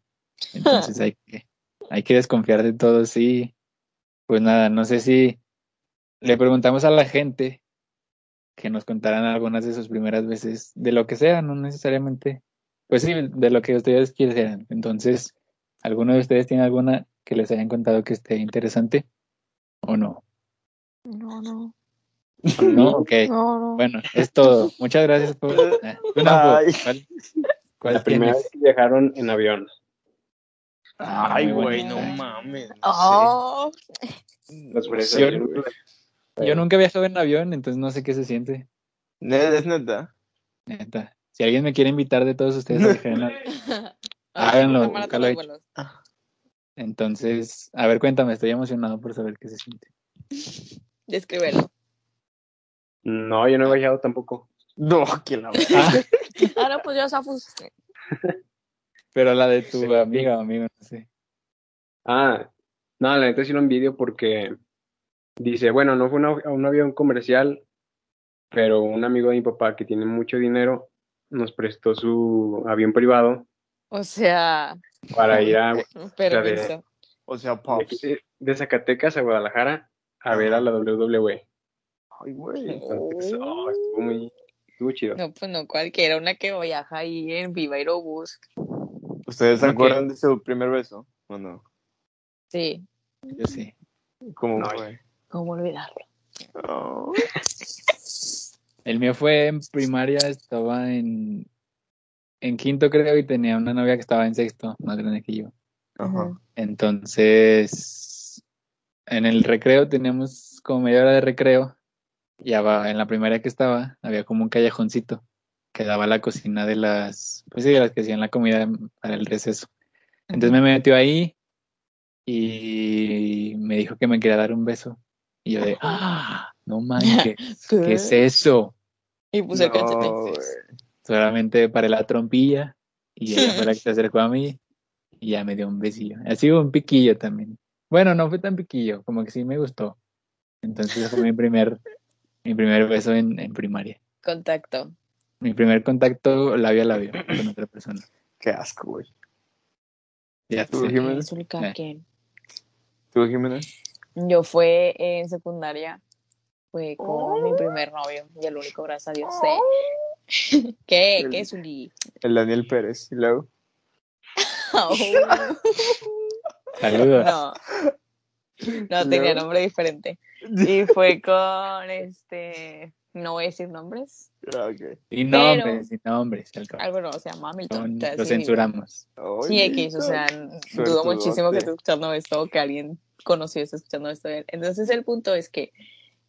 entonces hay que, hay que desconfiar de todos y pues nada, no sé si le preguntamos a la gente que nos contaran algunas de sus primeras veces de lo que sea, no necesariamente, pues sí, de lo que ustedes quieran. Entonces, ¿alguno de ustedes tiene alguna que les hayan contado que esté interesante o no? No, no, ¿No? Ok. no, no. Bueno, es todo. Muchas gracias por... eh. ¿cuál, cuál La primera vez que viajaron en avión. Ah, Ay, güey, no mames. no Oh, sé. Yo- nunca he viajado en avión, entonces no sé qué se siente. Es neta. Neta. Si alguien me quiere invitar de todos ustedes a viajar en avión, Ah, Háganlo, nunca lo he hecho. entonces, a ver, cuéntame, estoy emocionado por saber qué se siente. Descríbelo. No, yo no he viajado tampoco. No, que la Ah, Ah, no, pues ya Zafus. pero la de tu Sí. amiga o amigo, no sé. Ah, no, la neta sí lo envidio porque dice, bueno, no fue una- a un avión comercial, pero un amigo de mi papá que tiene mucho dinero nos prestó su avión privado O sea, para ir a, un permiso. O sea, de, pops. de Zacatecas a Guadalajara a ver a la WWE. Ay, güey. Entonces, oh, estuvo muy, estuvo chido. No, pues no cualquiera, una que viaja ahí en Viva Aerobús. ¿Ustedes se acuerdan de su primer beso? ¿O no? Sí, Yo sí. ¿Cómo No, fue? ¿cómo olvidarlo? Oh. El mío fue en primaria, estaba en, en quinto creo y tenía una novia que estaba en sexto, más grande que yo. Ajá. Entonces, en el recreo teníamos como media hora de recreo. Y en la primera que estaba había como un callejoncito que daba a la cocina de las, pues sí, de las que hacían la comida para el receso. Entonces me metió ahí y me dijo que me quería dar un beso. Y yo de, ah, no manches, ¿qué es eso? Y puse el No, cachete. güey. Solamente paré la trompilla y ella fue la que se acercó a mí y ya me dio un besillo. Así un piquillo también. Bueno, no fue tan piquillo, como que sí me gustó. Entonces fue mi primer, mi primer beso en, en primaria. Contacto. Mi primer contacto labio a labio con otra persona. Qué asco, güey. Ya ¿Tú. Jiménez? ¿Tú, Jiménez? Yo fue en secundaria, fue con Oh. mi primer novio y el único, gracias a Dios. sé. ¿Qué? El- ¿Qué es un? El Daniel Pérez. ¿Y luego? Saludos. No. No tenía No. nombre diferente. Y fue con este. No voy a decir nombres. Ah, ok. Sin Pero- nombres, sin nombres. Algo no, se llama Hamilton. Lo censuramos. Sí, X, o sea, Suertudote. dudo muchísimo que esté escuchando esto o que alguien conocido esté escuchando esto. Entonces, el punto es que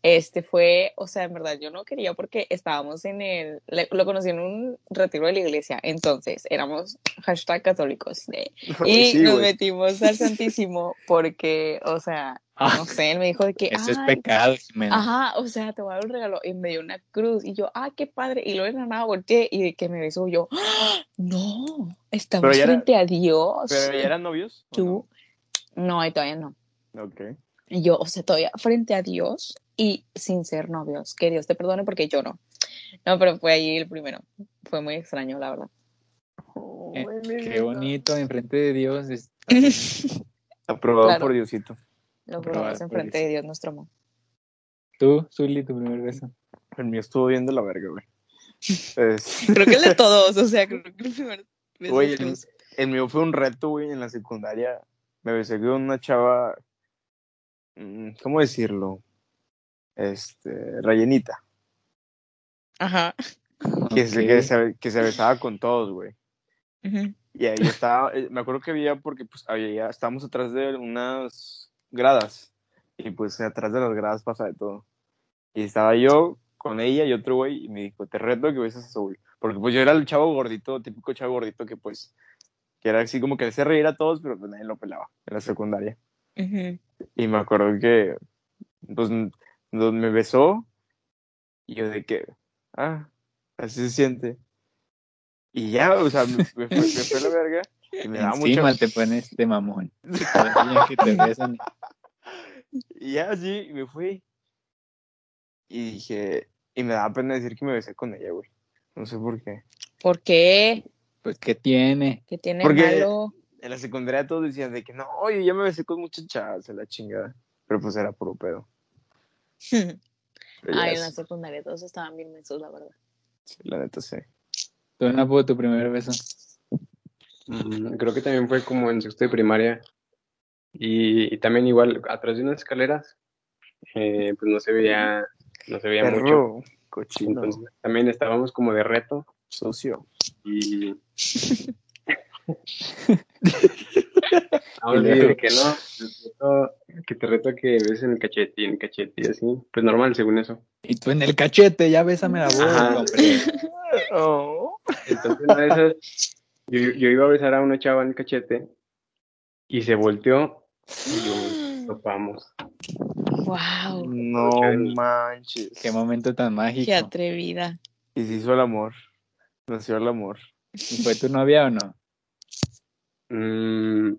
este fue, o sea, en verdad yo no quería porque estábamos en el, lo conocí en un retiro de la iglesia, entonces éramos hashtag católicos ¿eh? y Sí, nos metimos al Santísimo porque, o sea, Ah, no sé, él me dijo de que, eso es "Ay, pecado, Jimena. Ajá, o sea, te voy a dar un regalo. Y me dio una cruz. Y yo, ah, qué padre. Y luego de la nada volteé y de que me besó yo, ¡Ah! no, estamos era- frente a Dios. ¿Pero ya eran novios? Tú, no, ahí todavía no. no? Ok. Y yo, o sea, todavía frente a Dios y sin ser novios. Que Dios te perdone porque yo no. No, pero fue ahí el primero. Fue muy extraño, la verdad. Eh, Qué bonito, enfrente de Dios. Aprobado Claro. por Diosito. Lo probamos enfrente pues. de Dios, nuestro amor. Tú, Zully, tu primer beso. El mío estuvo bien de la verga, güey. Es- Creo que el de todos, o sea, creo que el primer beso Güey, de el, el mío fue un reto, güey, en la secundaria. Me besé con una chava. mm, ¿Cómo decirlo? Este. Rellenita. Ajá. Que, se, que, se, que se besaba con todos, güey. Ujú. Y ahí estaba. eh, Me acuerdo que había, porque pues había, estábamos atrás de unas gradas. Y pues atrás de las gradas pasa de todo. Y estaba yo con ella y otro güey. Y me dijo, te reto que beses a Saúl. Porque pues yo era el chavo gordito, típico chavo gordito que pues. Que era así como que le hacía reír a todos, pero pues nadie lo pelaba en la secundaria. Ujú. Y me acuerdo que, pues, me besó y yo de que, ah, así se siente. Y ya, o sea, me, me fue, me fue la verga y me daba Encima mucha... te pones de mamón. Que te besan. Y ya, así, me fui. Y dije, y me daba pena decir que me besé con ella, güey. No sé por qué. ¿Por qué? Pues, ¿qué tiene? ¿Qué tiene Porque- malo? En la secundaria todos decían de que, no, oye, ya me besé con a la chingada. Pero pues era puro pedo. Ay, en la secundaria todos estaban bien mensos, la verdad. sí, la neta, sí. Tú, Napo, tu primer beso. Mm, Creo que también fue como en sexto de primaria. Y, y también igual, atrás de unas escaleras, eh, pues no se veía, no se veía mucho. Cochino, Entonces también estábamos como de reto socio. y... Ahora de que no, te reto- que te reto a que beses en el cachete y en el cachete y así. Pues normal, según eso. Y tú en el cachete, ya bésame la boca. Oh. Entonces, una de esas, yo, yo iba a besar a una chava en el cachete y se volteó y yo topamos. Wow, No manches. Qué momento tan mágico. qué atrevida. Y se hizo el amor. Nació el amor. ¿Y ¿Fue tu novia o no? Mm,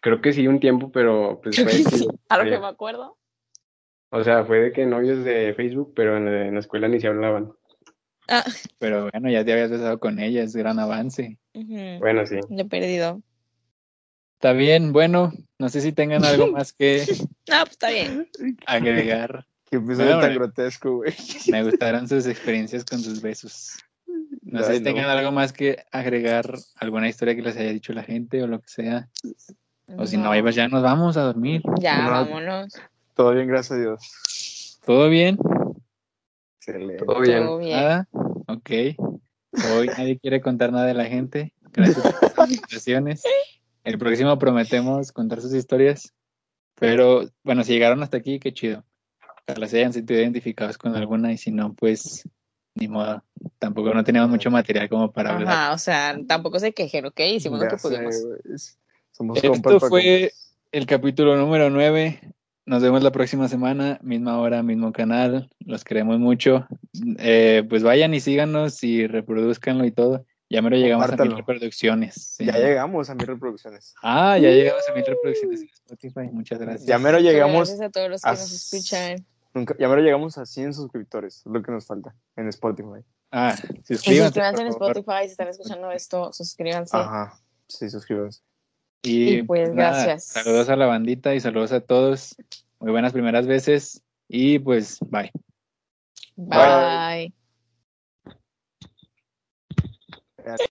creo que sí, un tiempo, pero pues Creo fue, que sí, a lo que me acuerdo. o sea, fue de que novios de Facebook, pero en la, en la escuela ni se hablaban. Ah, Pero bueno, ya te habías besado con ella, es gran avance. Bueno, sí. lo he perdido. Está bien, bueno, no sé si tengan algo más que Ah, pues está bien. agregar. Qué episodio Bueno, tan grotesco, güey. Me gustaron sus experiencias con sus besos. No sé si tengan algo más que agregar, alguna historia que les haya dicho la gente o lo que sea. O si no, pues ya nos vamos a dormir. Ya, No. vámonos. Todo bien, gracias a Dios. ¿Todo bien? Excelente. Todo bien. Todo bien. Nada. Ok. Hoy nadie quiere contar nada de la gente. Gracias por invitaciones. El próximo prometemos contar sus historias. Pero bueno, si llegaron hasta aquí, qué chido. Ojalá se hayan sentido identificados con alguna y si no, pues ni modo. Tampoco no teníamos mucho material como para hablar. Ajá, o sea, tampoco se quejen, ¿ok? Hicimos lo que pudimos. Somos Esto fue-. El capítulo número 9. Nos vemos la próxima semana, misma hora, mismo canal. Los queremos mucho. Eh, pues vayan y síganos y reproduzcanlo y todo. Ya mero llegamos a mil reproducciones. sí. Ya llegamos a mil reproducciones. Ah, ya llegamos a mil reproducciones en Spotify. Muchas gracias. Ya mero llegamos Gracias a todos los que a nos escuchan. Nunca, ya ahora llegamos a 100 suscriptores, es lo que nos falta en Spotify. Ah, suscríbanse. suscríbanse en. Spotify, si están escuchando esto, suscríbanse. Ajá, sí, suscríbanse. Y, Y pues, nada, gracias. saludos a la bandita y saludos a todos. Muy buenas primeras veces. Y pues, bye. Bye.